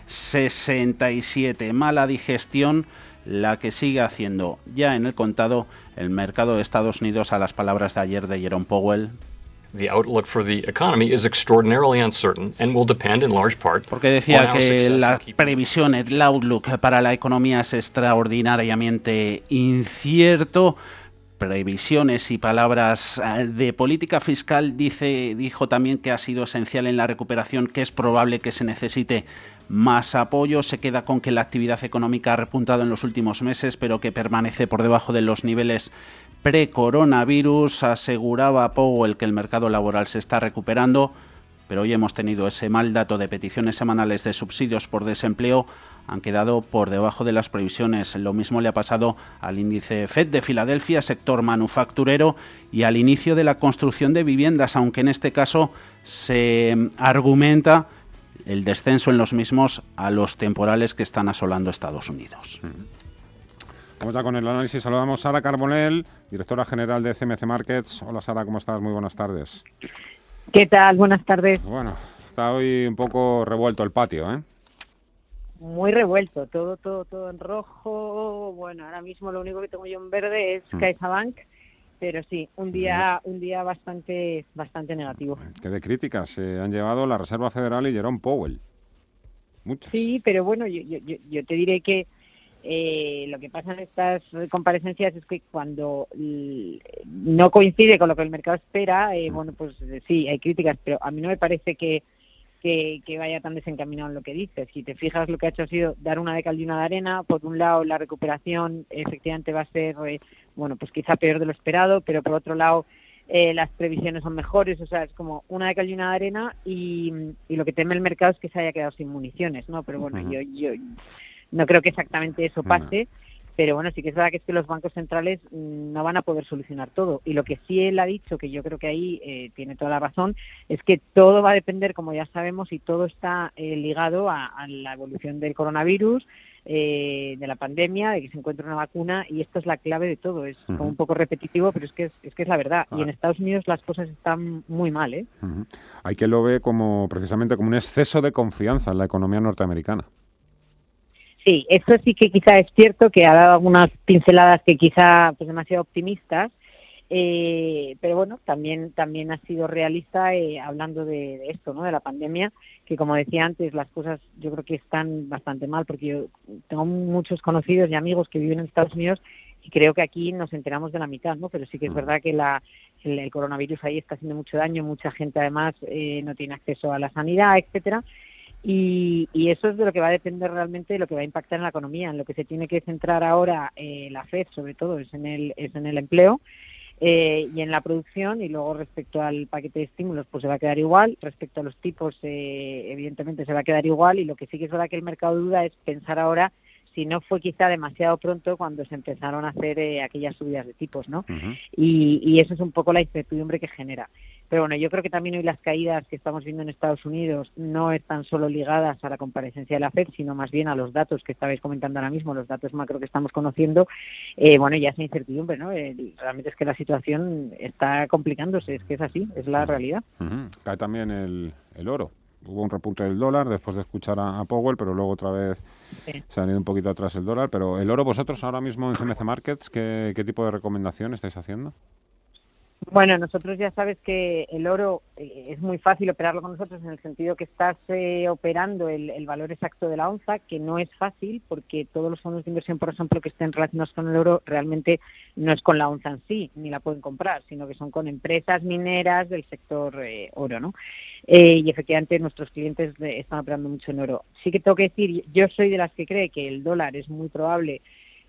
10.967. Mala digestión la que sigue haciendo ya en el contado el mercado de Estados Unidos a las palabras de ayer de Jerome Powell. Porque decía que la previsión, el outlook para la economía es extraordinariamente incierto previsiones y palabras eh, de política fiscal dice dijo también que ha sido esencial en la recuperación que es probable que se necesite más apoyo. Se queda con que la actividad económica ha repuntado en los últimos meses, pero que permanece por debajo de los niveles pre-coronavirus. Aseguraba Powell que el mercado laboral se está recuperando, pero hoy hemos tenido ese mal dato de peticiones semanales de subsidios por desempleo. Han quedado por debajo de las previsiones. Lo mismo le ha pasado al índice FED de Filadelfia, sector manufacturero, y al inicio de la construcción de viviendas, aunque en este caso se argumenta el descenso en los mismos a los temporales que están asolando Estados Unidos. Vamos ya con el análisis. Saludamos a Sara Carbonell, directora general de CMC Markets. Hola Sara, ¿cómo estás? Muy buenas tardes. ¿Qué tal? Buenas tardes. Bueno, está hoy un poco revuelto el patio, ¿eh? Muy revuelto, todo, todo, todo en rojo. Bueno, ahora mismo lo único que tengo yo en verde es mm. CaixaBank pero sí, un día, un día bastante, bastante negativo. ¿Qué de críticas se han llevado la Reserva Federal y Jerome Powell? Muchas. Sí, pero bueno, yo, yo, yo te diré que eh, lo que pasa en estas comparecencias es que cuando no coincide con lo que el mercado espera, eh, bueno, pues sí, hay críticas, pero a mí no me parece que que, vaya tan desencaminado en lo que dices. Si te fijas, lo que ha hecho ha sido dar una de cal y una de arena. Por un lado, la recuperación efectivamente va a ser, eh, bueno, pues quizá peor de lo esperado, pero por otro lado, eh, las previsiones son mejores. O sea, es como una de cal y una de arena y, lo que teme el mercado es que se haya quedado sin municiones, ¿no? Pero bueno, yo, yo no creo que exactamente eso pase. Pero bueno, sí que es verdad que es que los bancos centrales mm, no van a poder solucionar todo. Y lo que sí él ha dicho, que yo creo que ahí eh, tiene toda la razón, es que todo va a depender, como ya sabemos, y todo está eh, ligado a, la evolución del coronavirus, eh, de la pandemia, de que se encuentre una vacuna, y esto es la clave de todo. Es como un poco repetitivo, pero es que es, que es la verdad. Y en Estados Unidos las cosas están muy mal. ¿eh? Hay que lo ve como precisamente como un exceso de confianza en la economía norteamericana. Sí, eso sí que quizá es cierto, que ha dado algunas pinceladas que quizá pues demasiado optimistas, eh, pero bueno, también también ha sido realista eh, hablando de, esto, ¿no? De la pandemia, que como decía antes, las cosas yo creo que están bastante mal, porque yo tengo muchos conocidos y amigos que viven en Estados Unidos y creo que aquí nos enteramos de la mitad, ¿no? Pero sí que es verdad que la, el, coronavirus ahí está haciendo mucho daño, mucha gente además eh, no tiene acceso a la sanidad, etcétera. Y, eso es de lo que va a depender realmente de lo que va a impactar en la economía. En lo que se tiene que centrar ahora eh, la FED, sobre todo, es en el, es en el empleo eh, y en la producción. Y luego, respecto al paquete de estímulos, pues se va a quedar igual. Respecto a los tipos, eh, evidentemente se va a quedar igual. Y lo que sí que es verdad que el mercado duda es pensar ahora si no fue quizá demasiado pronto cuando se empezaron a hacer eh, aquellas subidas de tipos, ¿no? y, y, eso es un poco la incertidumbre que genera. Pero bueno, yo creo que también hoy las caídas que estamos viendo en Estados Unidos no están solo ligadas a la comparecencia de la FED, sino más bien a los datos que estabais comentando ahora mismo, los datos macro que estamos conociendo. Eh, bueno, ya es incertidumbre, ¿no? realmente es que la situación está complicándose, es que es así, es la realidad. Cae también el, el oro hubo un repunte del dólar después de escuchar a, Powell, pero luego otra vez se ha ido un poquito atrás el dólar. Pero el oro, vosotros ahora mismo en CMC Markets, ¿qué, tipo de recomendación estáis haciendo? Bueno, nosotros ya sabes que el oro eh, es muy fácil operarlo con nosotros en el sentido que estás eh, operando el, el, valor exacto de la onza, que no es fácil porque todos los fondos de inversión, por ejemplo, que estén relacionados con el oro, realmente no es con la onza en sí, ni la pueden comprar, sino que son con empresas mineras del sector eh, oro, ¿no? Eh, y efectivamente nuestros clientes están operando mucho en oro. Sí que tengo que decir, yo soy de las que cree que el dólar es muy probable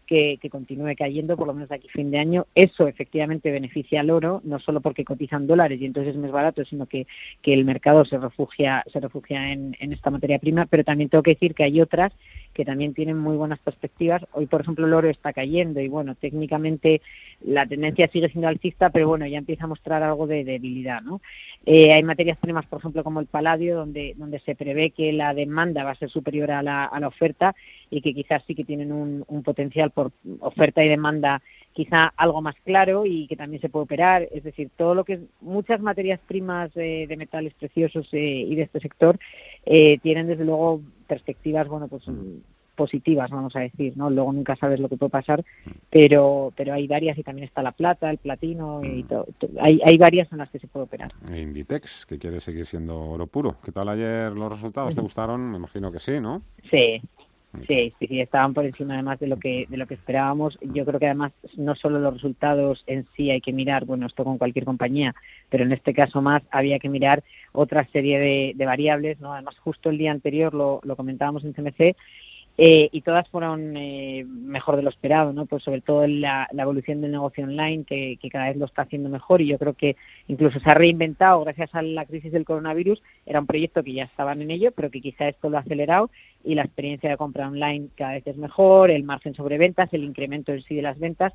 que, continúe cayendo, por lo menos de aquí fin de año. Eso efectivamente beneficia al oro, no solo porque cotizan dólares y entonces es más barato, sino que, que el mercado se refugia, se refugia en, en esta materia prima, pero también tengo que decir que hay otras que también tienen muy buenas perspectivas. Hoy, por ejemplo, el oro está cayendo y, bueno, técnicamente la tendencia sigue siendo alcista, pero bueno, ya empieza a mostrar algo de debilidad, ¿no? Eh, hay materias primas, por ejemplo, como el paladio, donde, donde se prevé que la demanda va a ser superior a la, a la oferta y que quizás sí que tienen un, un potencial por oferta y demanda quizá algo más claro y que también se puede operar. Es decir, todo lo que es muchas materias primas eh, de metales preciosos eh, y de este sector eh, tienen desde luego perspectivas, bueno, pues positivas, vamos a decir, ¿no? Luego nunca sabes lo que puede pasar, pero pero hay varias y también está la plata, el platino y todo, hay, hay varias en las que se puede operar. Inditex, que quiere seguir siendo oro puro. ¿Qué tal ayer los resultados? ¿Te gustaron? Me imagino que sí, ¿no? Sí, Sí, sí, sí, estaban por encima además de lo que de lo que esperábamos. Yo creo que además no solo los resultados en sí hay que mirar, bueno, esto con cualquier compañía, pero en este caso más había que mirar otra serie de, de variables, ¿no? Además, justo el día anterior lo, lo comentábamos en CMC eh, y todas fueron eh, mejor de lo esperado, ¿no? Pues sobre todo la, la evolución del negocio online, que, que, cada vez lo está haciendo mejor y yo creo que incluso se ha reinventado gracias a la crisis del coronavirus. Era un proyecto que ya estaban en ello, pero que quizá esto lo ha acelerado y la experiencia de compra online cada vez es mejor, el margen sobre ventas, el incremento en sí de las ventas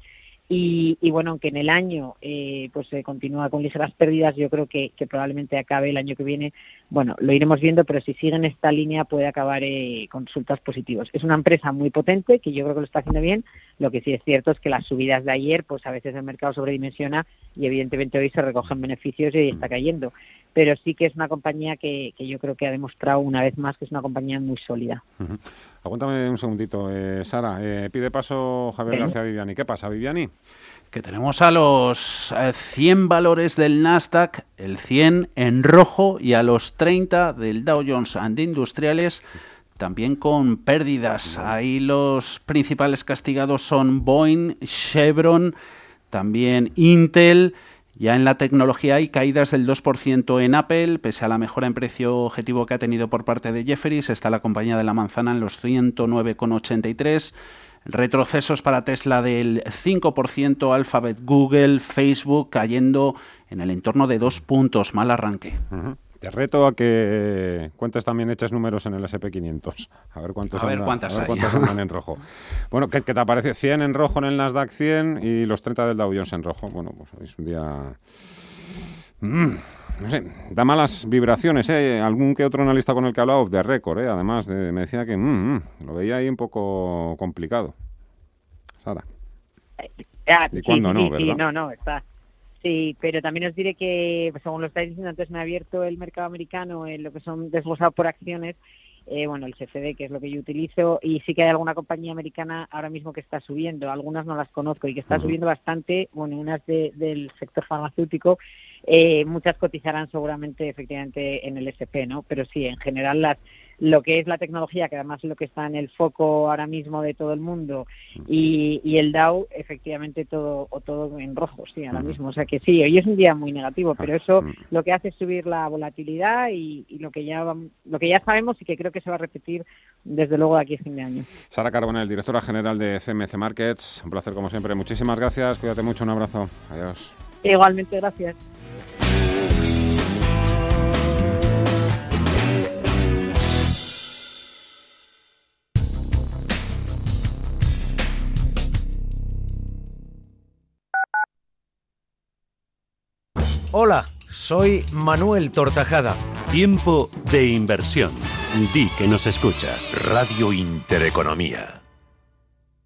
y, y, bueno, aunque en el año eh, pues se continúa con ligeras pérdidas, yo creo que, que, probablemente acabe el año que viene. Bueno, lo iremos viendo, pero si sigue en esta línea puede acabar eh, con resultados positivos. Es una empresa muy potente que yo creo que lo está haciendo bien. Lo que sí es cierto es que las subidas de ayer, pues a veces el mercado sobredimensiona y evidentemente hoy se recogen beneficios y está cayendo pero sí que es una compañía que, que, yo creo que ha demostrado una vez más que es una compañía muy sólida. Uh -huh. Aguántame un segundito, eh, Sara. Eh, pide paso Javier ¿Eh? García Viviani. ¿Qué pasa, Viviani? Que tenemos a los 100 valores del Nasdaq, el 100 en rojo y a los 30 del Dow Jones and Industriales también con pérdidas. Ahí los principales castigados son Boeing, Chevron, también Intel. Ya en la tecnología hay caídas del 2% en Apple, pese a la mejora en precio objetivo que ha tenido por parte de Jefferies. Está la compañía de la manzana en los 109,83. Retrocesos para Tesla del 5%, Alphabet, Google, Facebook cayendo en el entorno de dos puntos. Mal arranque. Te reto a que cuentes también eches números en el SP500. A ver cuántos, a ver andan, cuántas a ver cuántas andan en rojo. Bueno, ¿qué, ¿qué, te aparece? 100 en rojo en el Nasdaq 100 y los 30 del Dow Jones en rojo. Bueno, pues es un día... Mm, no sé, da malas vibraciones, ¿eh? Algún que otro analista con el que he hablado de récord, ¿eh? Además, de, me decía que mm, mm, lo veía ahí un poco complicado. Sara. Ah, ¿Y sí, cuándo sí, no, sí, verdad? no, no, está Sí, pero también os diré que, pues, según lo estáis diciendo, antes me ha abierto el mercado americano en lo que son desglosados por acciones. Eh, bueno, el CFD, que es lo que yo utilizo, y sí que hay alguna compañía americana ahora mismo que está subiendo, algunas no las conozco y que está uh -huh. subiendo bastante, bueno, unas de, del sector farmacéutico, eh, muchas cotizarán seguramente efectivamente en el SP, ¿no? Pero sí, en general las lo que es la tecnología, que además es lo que está en el foco ahora mismo de todo el mundo, y, y el Dow, efectivamente todo o todo en rojo, sí, ahora mismo. O sea que sí, hoy es un día muy negativo, pero eso lo que hace es subir la volatilidad y, y lo que ya lo que ya sabemos y que creo que se va a repetir desde luego de aquí a fin de año. Sara Carbonell, directora general de CMC Markets, un placer como siempre. Muchísimas gracias, cuídate mucho, un abrazo. Adiós. Igualmente, gracias. Hola, soy Manuel Tortajada. Tiempo de inversión. Di que nos escuchas. Radio Intereconomía.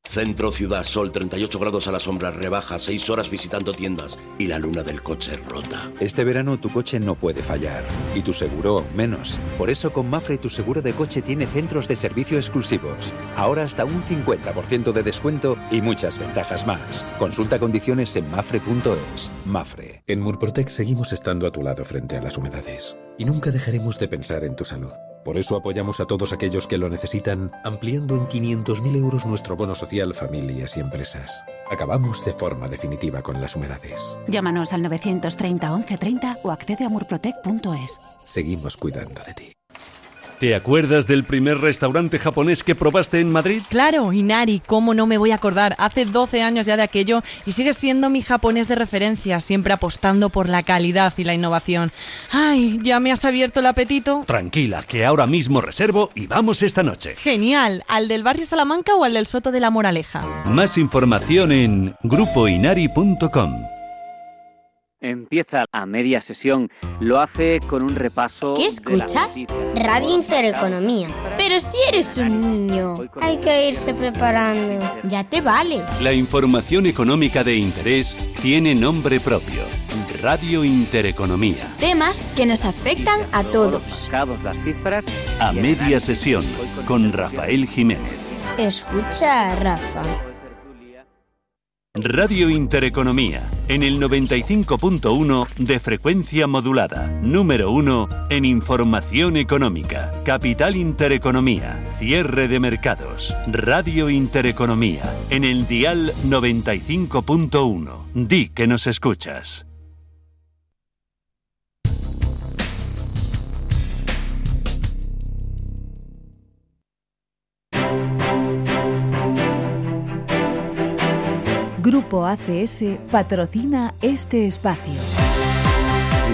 Centro Ciudad Sol, 38 grados a la sombra, rebaja, 6 horas visitando tiendas y la luna del coche rota. Este verano tu coche no puede fallar y tu seguro menos. Por eso con Mafre tu seguro de coche tiene centros de servicio exclusivos. Ahora hasta un 50% de descuento y muchas ventajas más. Consulta condiciones en mafre.es. Mafre. En Murprotec seguimos estando a tu lado frente a las humedades y nunca dejaremos de pensar en tu salud. Por eso apoyamos a todos aquellos que lo necesitan, ampliando en 500.000 euros nuestro bono social familias y empresas. Acabamos de forma definitiva con las humedades. Llámanos al 930 1130 o accede a murprotec.es. Seguimos cuidando de ti. ¿Te acuerdas del primer restaurante japonés que probaste en Madrid? Claro, Inari, ¿cómo no me voy a acordar? Hace 12 años ya de aquello y sigue siendo mi japonés de referencia, siempre apostando por la calidad y la innovación. Ay, ¿ya me has abierto el apetito? Tranquila, que ahora mismo reservo y vamos esta noche. Genial, ¿al del barrio Salamanca o al del Soto de la Moraleja? Más información en grupoinari.com. Empieza a media sesión, lo hace con un repaso. ¿Qué escuchas? Radio Intereconomía. Pero si eres un niño, hay que irse preparando. Ya te vale. La información económica de interés tiene nombre propio. Radio Intereconomía. Temas que nos afectan a todos. A media sesión con Rafael Jiménez. Escucha, Rafa. Radio Intereconomía, en el 95.1 de frecuencia modulada, número 1 en información económica, Capital Intereconomía, cierre de mercados, Radio Intereconomía, en el dial 95.1. Di que nos escuchas. Grupo ACS patrocina este espacio.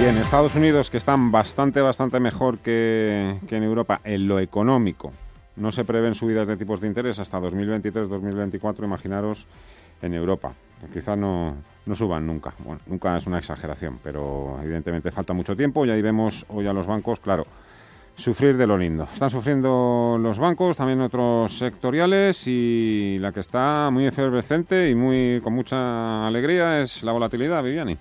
Y en Estados Unidos, que están bastante, bastante mejor que, que en Europa en lo económico, no se prevén subidas de tipos de interés hasta 2023-2024, imaginaros en Europa. Quizá no, no suban nunca. Bueno, nunca es una exageración, pero evidentemente falta mucho tiempo y ahí vemos hoy a los bancos, claro, sufrir de lo lindo. Están sufriendo los bancos, también otros sectoriales y la que está muy efervescente y muy con mucha alegría es la volatilidad, Viviani.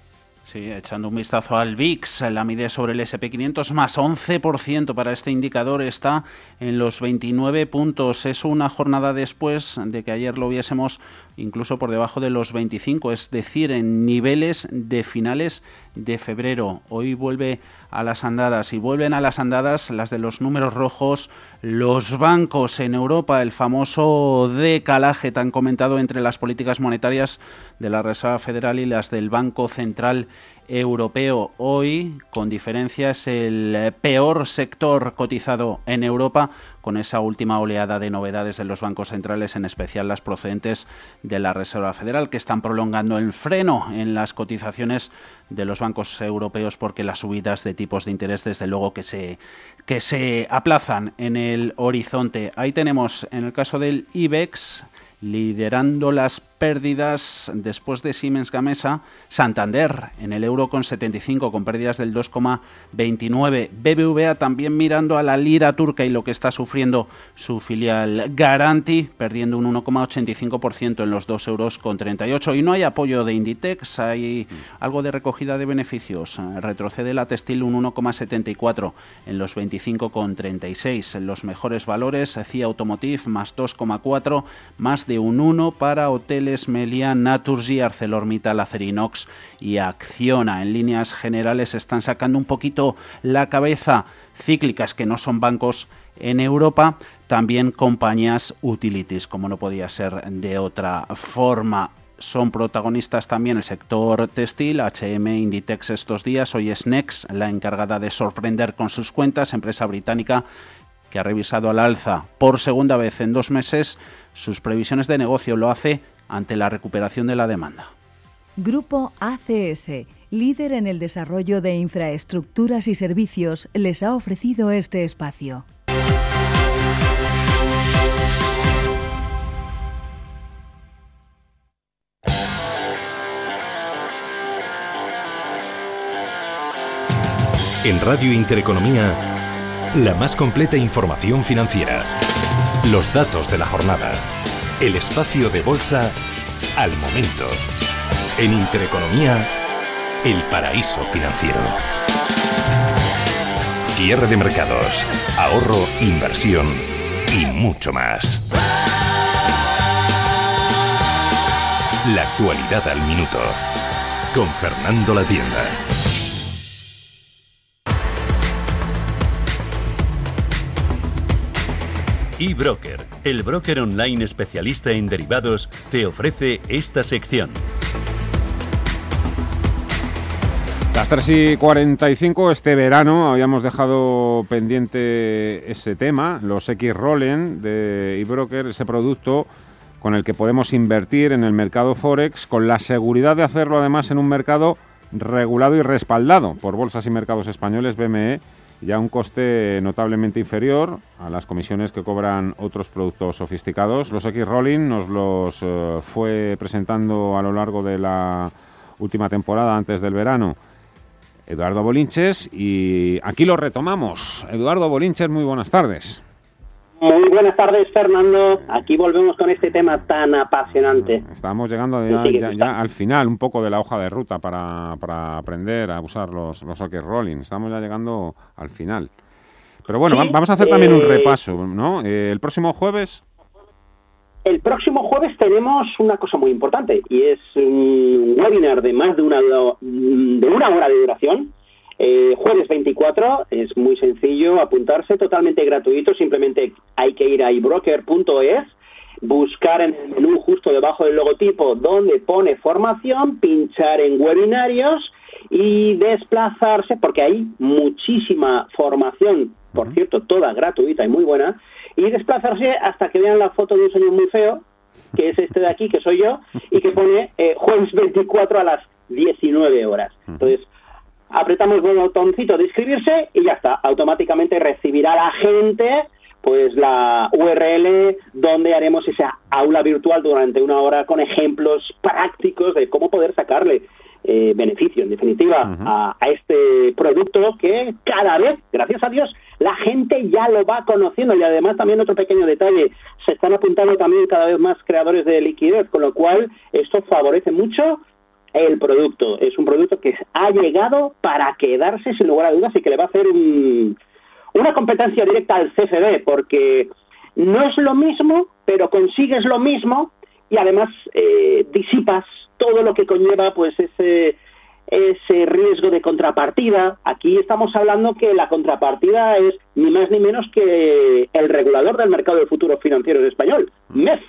Sí, echando un vistazo al VIX, la mide sobre el SP500 más 11% para este indicador está en los 29 puntos. Es una jornada después de que ayer lo viésemos incluso por debajo de los 25, es decir, en niveles de finales de febrero. Hoy vuelve las andadas. Y vuelven a las andadas las de los números rojos, los bancos en Europa, el famoso decalaje tan comentado entre las políticas monetarias de la Reserva Federal y las del Banco Central Europeo. Hoy, con diferencia, es el peor sector cotizado en Europa con esa última oleada de novedades de los bancos centrales, en especial las procedentes de la Reserva Federal, que están prolongando el freno en las cotizaciones de los bancos europeos porque las subidas de tipos de interés desde luego que se que se aplazan en el horizonte. Ahí tenemos en el caso del IBEX liderando las pérdidas después de Siemens Gamesa, Santander en el euro con 75 con pérdidas del 2,29, BBVA también mirando a la lira turca y lo que está sufriendo su filial Garanti, perdiendo un 1,85% en los 2 euros con 38 y no hay apoyo de Inditex, hay algo de recogida de beneficios, retrocede la textil un 1,74 en los 25,36, en los mejores valores CIA Automotive más 2,4, más de un 1 para hoteles Meliá, Naturgy, ArcelorMittal, Acerinox y Acciona. En líneas generales están sacando un poquito la cabeza cíclicas que no son bancos en Europa, también compañías utilities, como no podía ser de otra forma. Son protagonistas también el sector textil, HM Inditex estos días, hoy es Next, la encargada de sorprender con sus cuentas, empresa británica que ha revisado al alza por segunda vez en dos meses sus previsiones de negocio. Lo hace ante la recuperación de la demanda. Grupo ACS, líder en el desarrollo de infraestructuras y servicios, les ha ofrecido este espacio. En Radio Intereconomía, la más completa información financiera. Los datos de la jornada el espacio de bolsa al momento. En Intereconomía, el paraíso financiero. Cierre de mercados, ahorro, inversión y mucho más. La actualidad al minuto. Con Fernando La Tienda. eBroker, el broker online especialista en derivados, te ofrece esta sección. Las 3 y 45 este verano habíamos dejado pendiente ese tema, los X-Rollen de eBroker, ese producto con el que podemos invertir en el mercado Forex con la seguridad de hacerlo además en un mercado regulado y respaldado por bolsas y mercados españoles BME ya un coste notablemente inferior a las comisiones que cobran otros productos sofisticados. Los X-Rolling nos los eh, fue presentando a lo largo de la última temporada antes del verano Eduardo Bolinches y aquí lo retomamos. Eduardo Bolinches, muy buenas tardes. Muy buenas tardes, Fernando. Aquí volvemos con este tema tan apasionante. Estamos llegando ya, al final un poco de la hoja de ruta para, aprender a usar los, los rolling. Estamos ya llegando al final. Pero bueno, vamos a hacer también un eh, repaso, ¿no? Eh, el próximo jueves. El próximo jueves tenemos una cosa muy importante y es un webinar de más de una, de una hora de duración eh, jueves 24 es muy sencillo apuntarse, totalmente gratuito, simplemente hay que ir a ibroker.es, buscar en el menú justo debajo del logotipo donde pone formación, pinchar en webinarios y desplazarse, porque hay muchísima formación, por cierto, toda gratuita y muy buena, y desplazarse hasta que vean la foto de un señor muy feo, que es este de aquí, que soy yo, y que pone eh, jueves 24 a las 19 horas. Entonces, apretamos el botoncito de inscribirse y ya está, automáticamente recibirá la gente pues la URL donde haremos esa aula virtual durante una hora con ejemplos prácticos de cómo poder sacarle eh, beneficio, en definitiva, a, a, este producto que cada vez, gracias a Dios, la gente ya lo va conociendo. Y además también otro pequeño detalle, se están apuntando también cada vez más creadores de liquidez, con lo cual esto favorece mucho el producto. Es un producto que ha llegado para quedarse sin lugar a dudas y que le va a hacer una competencia directa al CFD, porque no es lo mismo, pero consigues lo mismo y además eh, disipas todo lo que conlleva pues ese ese riesgo de contrapartida. Aquí estamos hablando que la contrapartida es ni más ni menos que el regulador del mercado de futuros financieros español, MEF.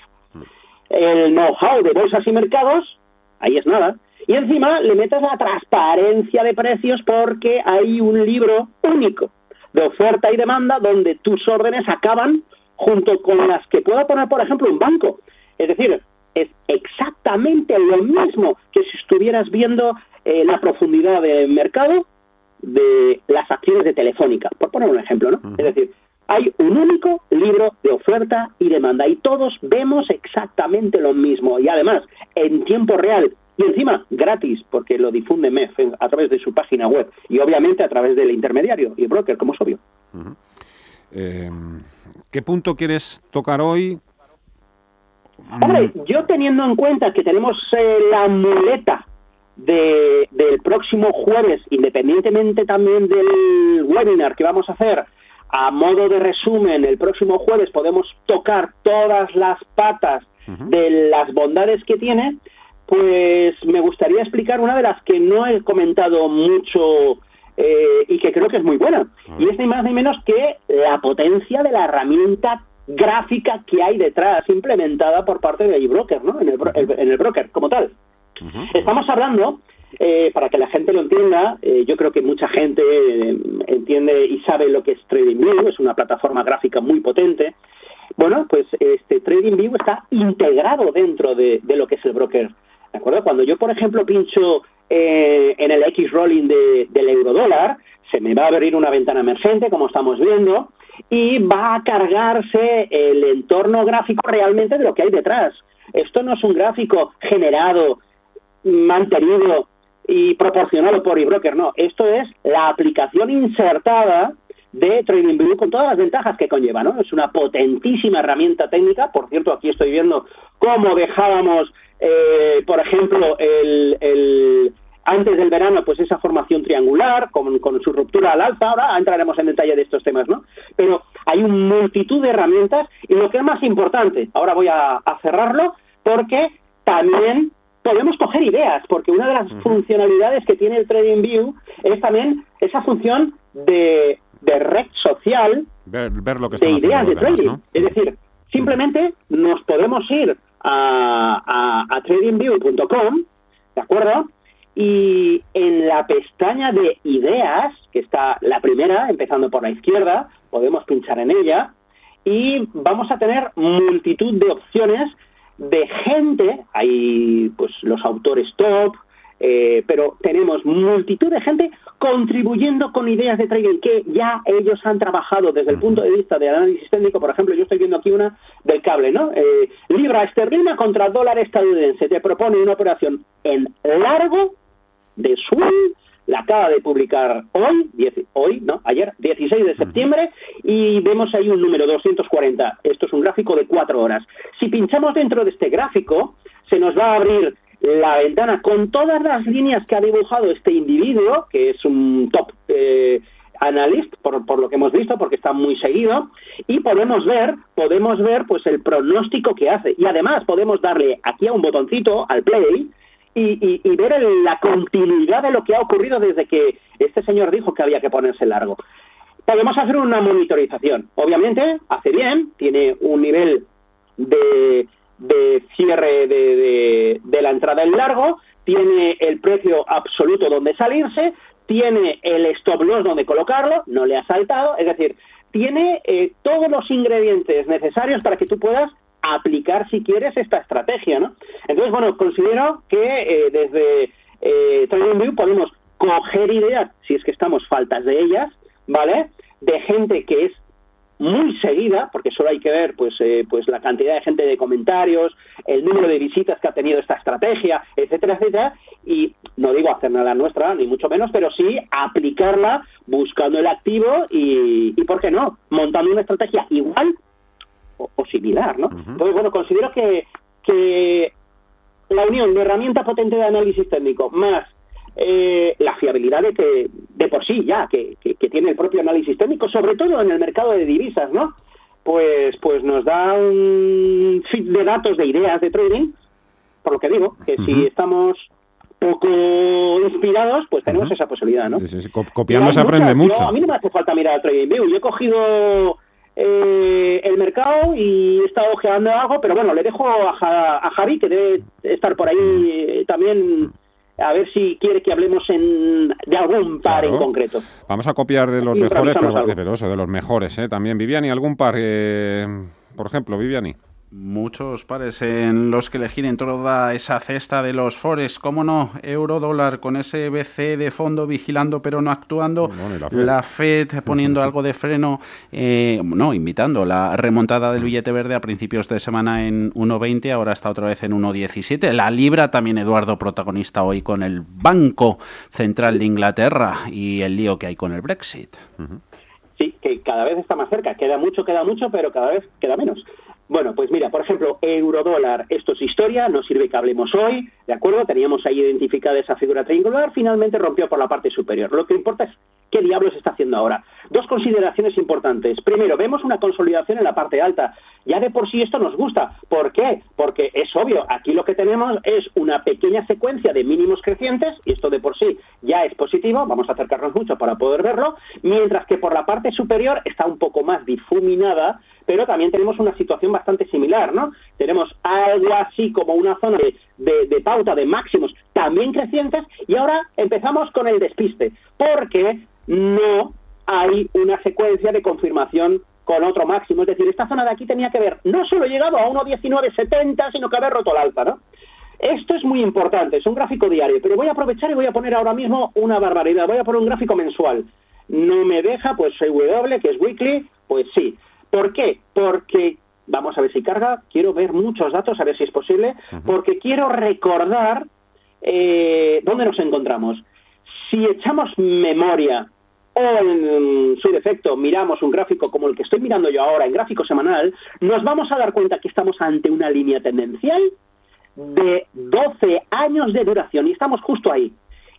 El know-how de bolsas y mercados, ahí es nada. Y encima le metes la transparencia de precios porque hay un libro único de oferta y demanda donde tus órdenes acaban junto con las que pueda poner, por ejemplo, un banco. Es decir, es exactamente lo mismo que si estuvieras viendo eh, la profundidad del mercado de las acciones de Telefónica, por poner un ejemplo, ¿no? Es decir, hay un único libro de oferta y demanda y todos vemos exactamente lo mismo y además en tiempo real y encima gratis, porque lo difunde MEF a través de su página web y obviamente a través del intermediario y el broker, como es obvio. Em, ¿Qué punto quieres tocar hoy? Hombre, yo teniendo en cuenta que tenemos eh, la muleta de, del próximo jueves, independientemente también del webinar que vamos a hacer, a modo de resumen, el próximo jueves podemos tocar todas las patas de las bondades que tiene, pues me gustaría explicar una de las que no he comentado mucho eh, y que creo que es muy buena. Y es ni más ni menos que la potencia de la herramienta gráfica que hay detrás, implementada por parte de iBroker, ¿no? En el, en el broker como tal. Estamos hablando, eh, para que la gente lo entienda, eh, yo creo que mucha gente entiende y sabe lo que es TradingView, es una plataforma gráfica muy potente. Bueno, pues este TradingView está integrado dentro de, de lo que es el broker ¿De acuerdo? Cuando yo, por ejemplo, pincho eh, en el X rolling del euro dólar, se me va a abrir una ventana emergente, como estamos viendo, y va a cargarse el entorno gráfico realmente de lo que hay detrás. Esto no es un gráfico generado, mantenido y proporcionado por eBroker, no. Esto es la aplicación insertada de TradingView con todas las ventajas que conlleva, ¿no? Es una potentísima herramienta técnica. Por cierto, aquí estoy viendo cómo dejábamos, eh, por ejemplo, el, antes del verano, pues esa formación triangular con, su ruptura al alza. Ahora entraremos en detalle de estos temas, ¿no? Pero hay una multitud de herramientas y lo que es más importante, ahora voy a, cerrarlo, porque también podemos coger ideas, porque una de las funcionalidades que tiene el TradingView es también esa función de, red social ver, lo que de ideas de trading. Es decir, simplemente nos podemos ir a, a, a tradingview.com, ¿de acuerdo? Y en la pestaña de ideas, que está la primera, empezando por la izquierda, podemos pinchar en ella y vamos a tener multitud de opciones de gente, hay pues los autores top, eh, pero tenemos multitud de gente contribuyendo con ideas de trading que ya ellos han trabajado desde el punto de vista de análisis técnico. Por ejemplo, yo estoy viendo aquí una del cable, ¿no? Eh, libra esterlina contra dólar estadounidense. Te propone una operación en largo de Swing, la acaba de publicar hoy, hoy, no, ayer, 16 de septiembre, y vemos ahí un número 240. Esto es un gráfico de cuatro horas. Si pinchamos dentro de este gráfico, se nos va a abrir la ventana con todas las líneas que ha dibujado este individuo, que es un top eh, analyst, por, por, lo que hemos visto, porque está muy seguido, y podemos ver, podemos ver pues el pronóstico que hace. Y además podemos darle aquí a un botoncito, al play, y, ver la continuidad de lo que ha ocurrido desde que este señor dijo que había que ponerse largo. Podemos hacer una monitorización. Obviamente, hace bien, tiene un nivel de, cierre de, la entrada en largo, tiene el precio absoluto donde salirse, tiene el stop loss donde colocarlo, no le ha saltado, es decir, tiene eh, todos los ingredientes necesarios para que tú puedas aplicar, si quieres, esta estrategia, ¿no? Entonces, bueno, considero que eh, desde eh, TradingView podemos coger ideas, si es que estamos faltas de ellas, ¿vale? De gente que es muy seguida, porque solo hay que ver pues, eh, pues la cantidad de gente de comentarios, el número de visitas que ha tenido esta estrategia, etcétera, etcétera, y no digo hacer nada nuestra, ni mucho menos, pero sí aplicarla buscando el activo y, y ¿por qué no? Montando una estrategia igual o, similar, ¿no? Entonces, bueno, considero que, que la unión de herramienta potente de análisis técnico más eh, la fiabilidad de que de por sí ya que, que, tiene el propio análisis técnico, sobre todo en el mercado de divisas, ¿no? Pues, pues nos da un feed de datos, de ideas de trading, por lo que digo, que si estamos poco inspirados, pues tenemos esa posibilidad, ¿no? Copiando se aprende mucho. a mí no me hace falta mirar el trading view. Yo he cogido eh, el mercado y he estado ojeando algo, pero bueno, le dejo a, Javi, que debe estar por ahí también, a ver si quiere que hablemos en, de algún par en concreto. Vamos a copiar de los mejores, pero, eso, de los mejores, ¿eh? también. Viviani, ¿algún par? Eh, por ejemplo, Viviani muchos pares en los que elegir en toda esa cesta de los Forex. ¿Cómo no? Euro dólar con ese BC de fondo vigilando pero no actuando. la, Fed. poniendo algo de freno, eh, no, invitando la remontada del billete verde a principios de semana en 1.20, ahora está otra vez en 1.17. La libra también, Eduardo, protagonista hoy con el Banco Central de Inglaterra y el lío que hay con el Brexit. Sí, que cada vez está más cerca. Queda mucho, queda mucho, pero cada vez queda menos. Bueno, pues mira, por ejemplo, eurodólar, esto es historia, no sirve que hablemos hoy, ¿de acuerdo? Teníamos ahí identificada esa figura triangular, finalmente rompió por la parte superior. Lo que importa es qué diablos está haciendo ahora. Dos consideraciones importantes. Primero, vemos una consolidación en la parte alta. Ya de por sí esto nos gusta. ¿Por qué? Porque es obvio, aquí lo que tenemos es una pequeña secuencia de mínimos crecientes, y esto de por sí ya es positivo, vamos a acercarnos mucho para poder verlo, mientras que por la parte superior está un poco más difuminada pero también tenemos una situación bastante similar, ¿no? Tenemos algo así como una zona de, pauta de máximos también crecientes y ahora empezamos con el despiste, porque no hay una secuencia de confirmación con otro máximo. Es decir, esta zona de aquí tenía que haber no solo llegado a 1.1970, sino que haber roto el alta, ¿no? Esto es muy importante, es un gráfico diario, pero voy a aprovechar y voy a poner ahora mismo una barbaridad. Voy a poner un gráfico mensual. No me deja, pues W, que es weekly, pues sí. ¿Por qué? Porque, vamos a ver si carga, quiero ver muchos datos, a ver si es posible, porque quiero recordar eh, dónde nos encontramos. Si echamos memoria o en su defecto miramos un gráfico como el que estoy mirando yo ahora en gráfico semanal, nos vamos a dar cuenta que estamos ante una línea tendencial de 12 años de duración y estamos justo ahí.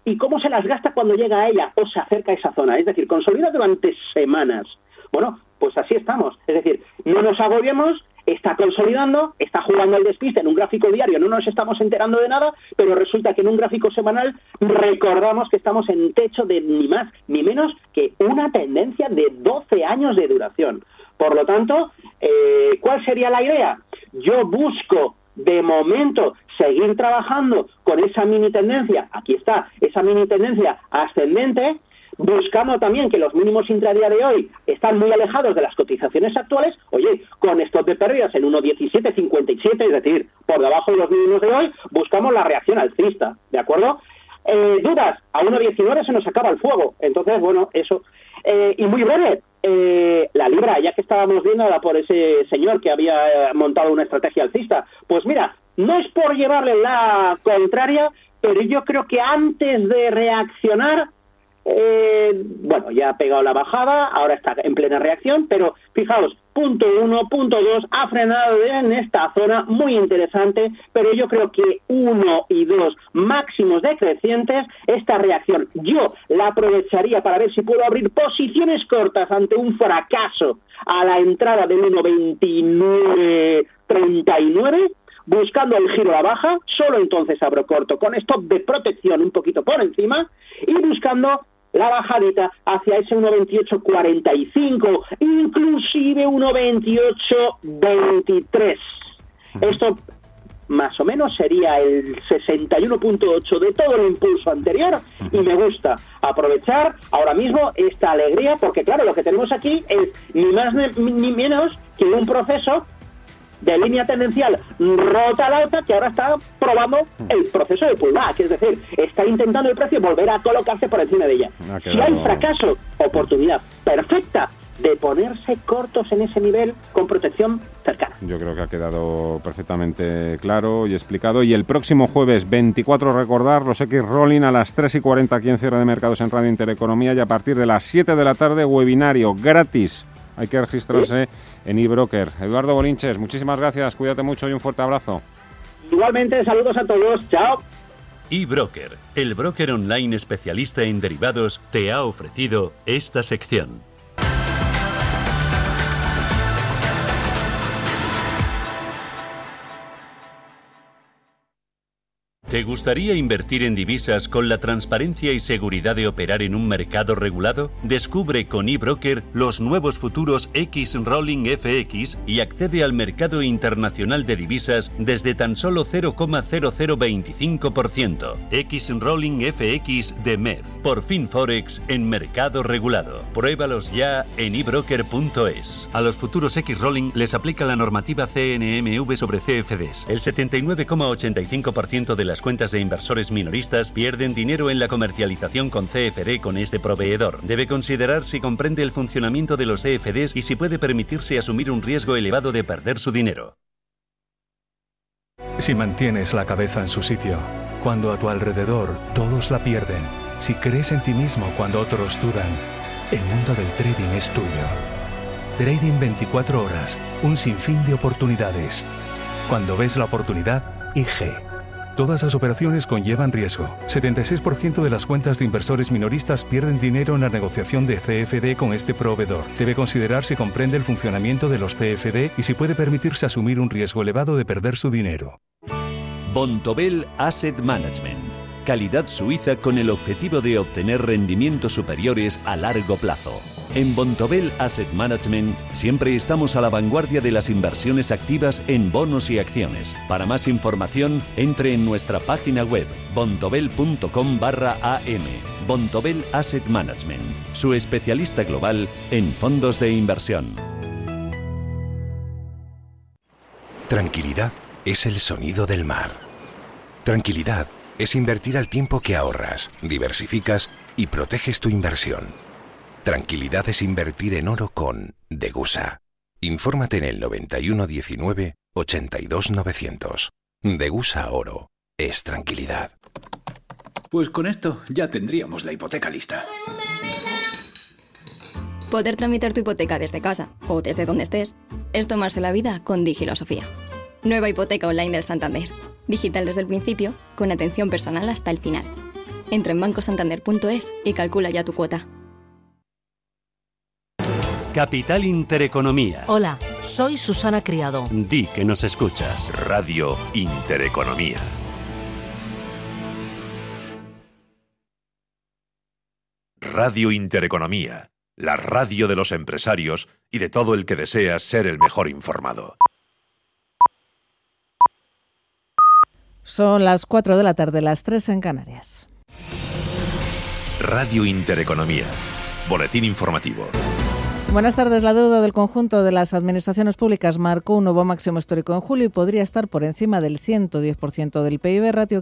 ¿Y cómo se las gasta cuando llega a ella o se acerca a esa zona? Es decir, consolida durante semanas. Bueno, pues así estamos. Es decir, no nos agobiemos, está consolidando, está jugando al despiste en un gráfico diario, no nos estamos enterando de nada, pero resulta que en un gráfico semanal recordamos que estamos en techo de ni más ni menos que una tendencia de 12 años de duración. Por lo tanto, eh, ¿cuál sería la idea? Yo busco de momento seguir trabajando con esa mini tendencia, aquí está, esa mini tendencia ascendente, buscando también que los mínimos intradía de hoy están muy alejados de las cotizaciones actuales, oye, con stop de pérdidas en 1.1757, es decir, por debajo de los mínimos de hoy, buscamos la reacción alcista, ¿de acuerdo? Eh, dudas, a 1.19 se nos acaba el fuego, entonces, bueno, eso. Eh, y muy breve, eh, la libra, ya que estábamos viendo por ese señor que había montado una estrategia alcista, pues mira, no es por llevarle la contraria, pero yo creo que antes de reaccionar eh, bueno, ya ha pegado la bajada, ahora está en plena reacción, pero fijaos, punto uno, punto dos, ha frenado en esta zona muy interesante, pero yo creo que uno y dos máximos decrecientes, esta reacción yo la aprovecharía para ver si puedo abrir posiciones cortas ante un fracaso a la entrada del 1.29.39 buscando el giro a baja, solo entonces abro corto con stop de protección un poquito por encima y buscando la bajadita hacia ese 1.28.45, inclusive 1.28.23. Esto más o menos sería el 61.8 de todo el impulso anterior y me gusta aprovechar ahora mismo esta alegría porque claro, lo que tenemos aquí es ni más ni menos que un proceso de línea tendencial rota al alta que ahora está probando el proceso de pullback, es decir, está intentando el precio volver a colocarse por encima de ella. Si hay fracaso, oportunidad perfecta de ponerse cortos en ese nivel con protección cercana. Yo creo que ha quedado perfectamente claro y explicado. Y el próximo jueves 24, recordar, los X Rolling a las 3 y 40 aquí en Cierre de Mercados en Radio Intereconomía y a partir de las 7 de la tarde, webinario gratis hay que registrarse en eBroker. Eduardo Bolinches, muchísimas gracias, cuídate mucho y un fuerte abrazo. Igualmente, saludos a todos, chao. eBroker, el broker online especialista en derivados, te ha ofrecido esta sección. ¿Te gustaría invertir en divisas con la transparencia y seguridad de operar en un mercado regulado? Descubre con eBroker los nuevos futuros X Rolling FX y accede al mercado internacional de divisas desde tan solo 0,0025%. X Rolling FX de MEF. Por fin Forex en mercado regulado. Pruébalos ya en ebroker.es. A los futuros X Rolling les aplica la normativa CNMV sobre CFDs. El 79,85% de las cuentas de inversores minoristas pierden dinero en la comercialización con CFD con este proveedor. Debe considerar si comprende el funcionamiento de los CFDs y si puede permitirse asumir un riesgo elevado de perder su dinero. Si mantienes la cabeza en su sitio, cuando a tu alrededor todos la pierden, si crees en ti mismo cuando otros dudan, el mundo del trading es tuyo. Trading 24 horas, un sinfín de oportunidades. Cuando ves la oportunidad, IG. Todas las operaciones conllevan riesgo. 76% de las cuentas de inversores minoristas pierden dinero en la negociación de CFD con este proveedor. Debe considerar si comprende el funcionamiento de los CFD y si puede permitirse asumir un riesgo elevado de perder su dinero. Bontobel Asset Management. Calidad suiza con el objetivo de obtener rendimientos superiores a largo plazo. En Bontobel Asset Management siempre estamos a la vanguardia de las inversiones activas en bonos y acciones. Para más información, entre en nuestra página web bontobel.com barra am. Bontobel Asset Management, su especialista global en fondos de inversión. Tranquilidad es el sonido del mar. Tranquilidad es invertir al tiempo que ahorras, diversificas y proteges tu inversión. Tranquilidad es invertir en oro con Degusa. Infórmate en el 9119 82900. Degusa Oro es tranquilidad. Pues con esto ya tendríamos la hipoteca lista. Poder tramitar tu hipoteca desde casa o desde donde estés es tomarse la vida con Digilosofía. Nueva hipoteca online del Santander. Digital desde el principio, con atención personal hasta el final. Entra en bancosantander.es y calcula ya tu cuota. Capital Intereconomía. Hola, soy Susana Criado. Di que nos escuchas. Radio Intereconomía. Radio Intereconomía, la radio de los empresarios y de todo el que desea ser el mejor informado. Son las 4 de la tarde, las 3 en Canarias. Radio Intereconomía, boletín informativo. Buenas tardes. La deuda del conjunto de las administraciones públicas marcó un nuevo máximo histórico en julio y podría estar por encima del 110% del PIB, ratio que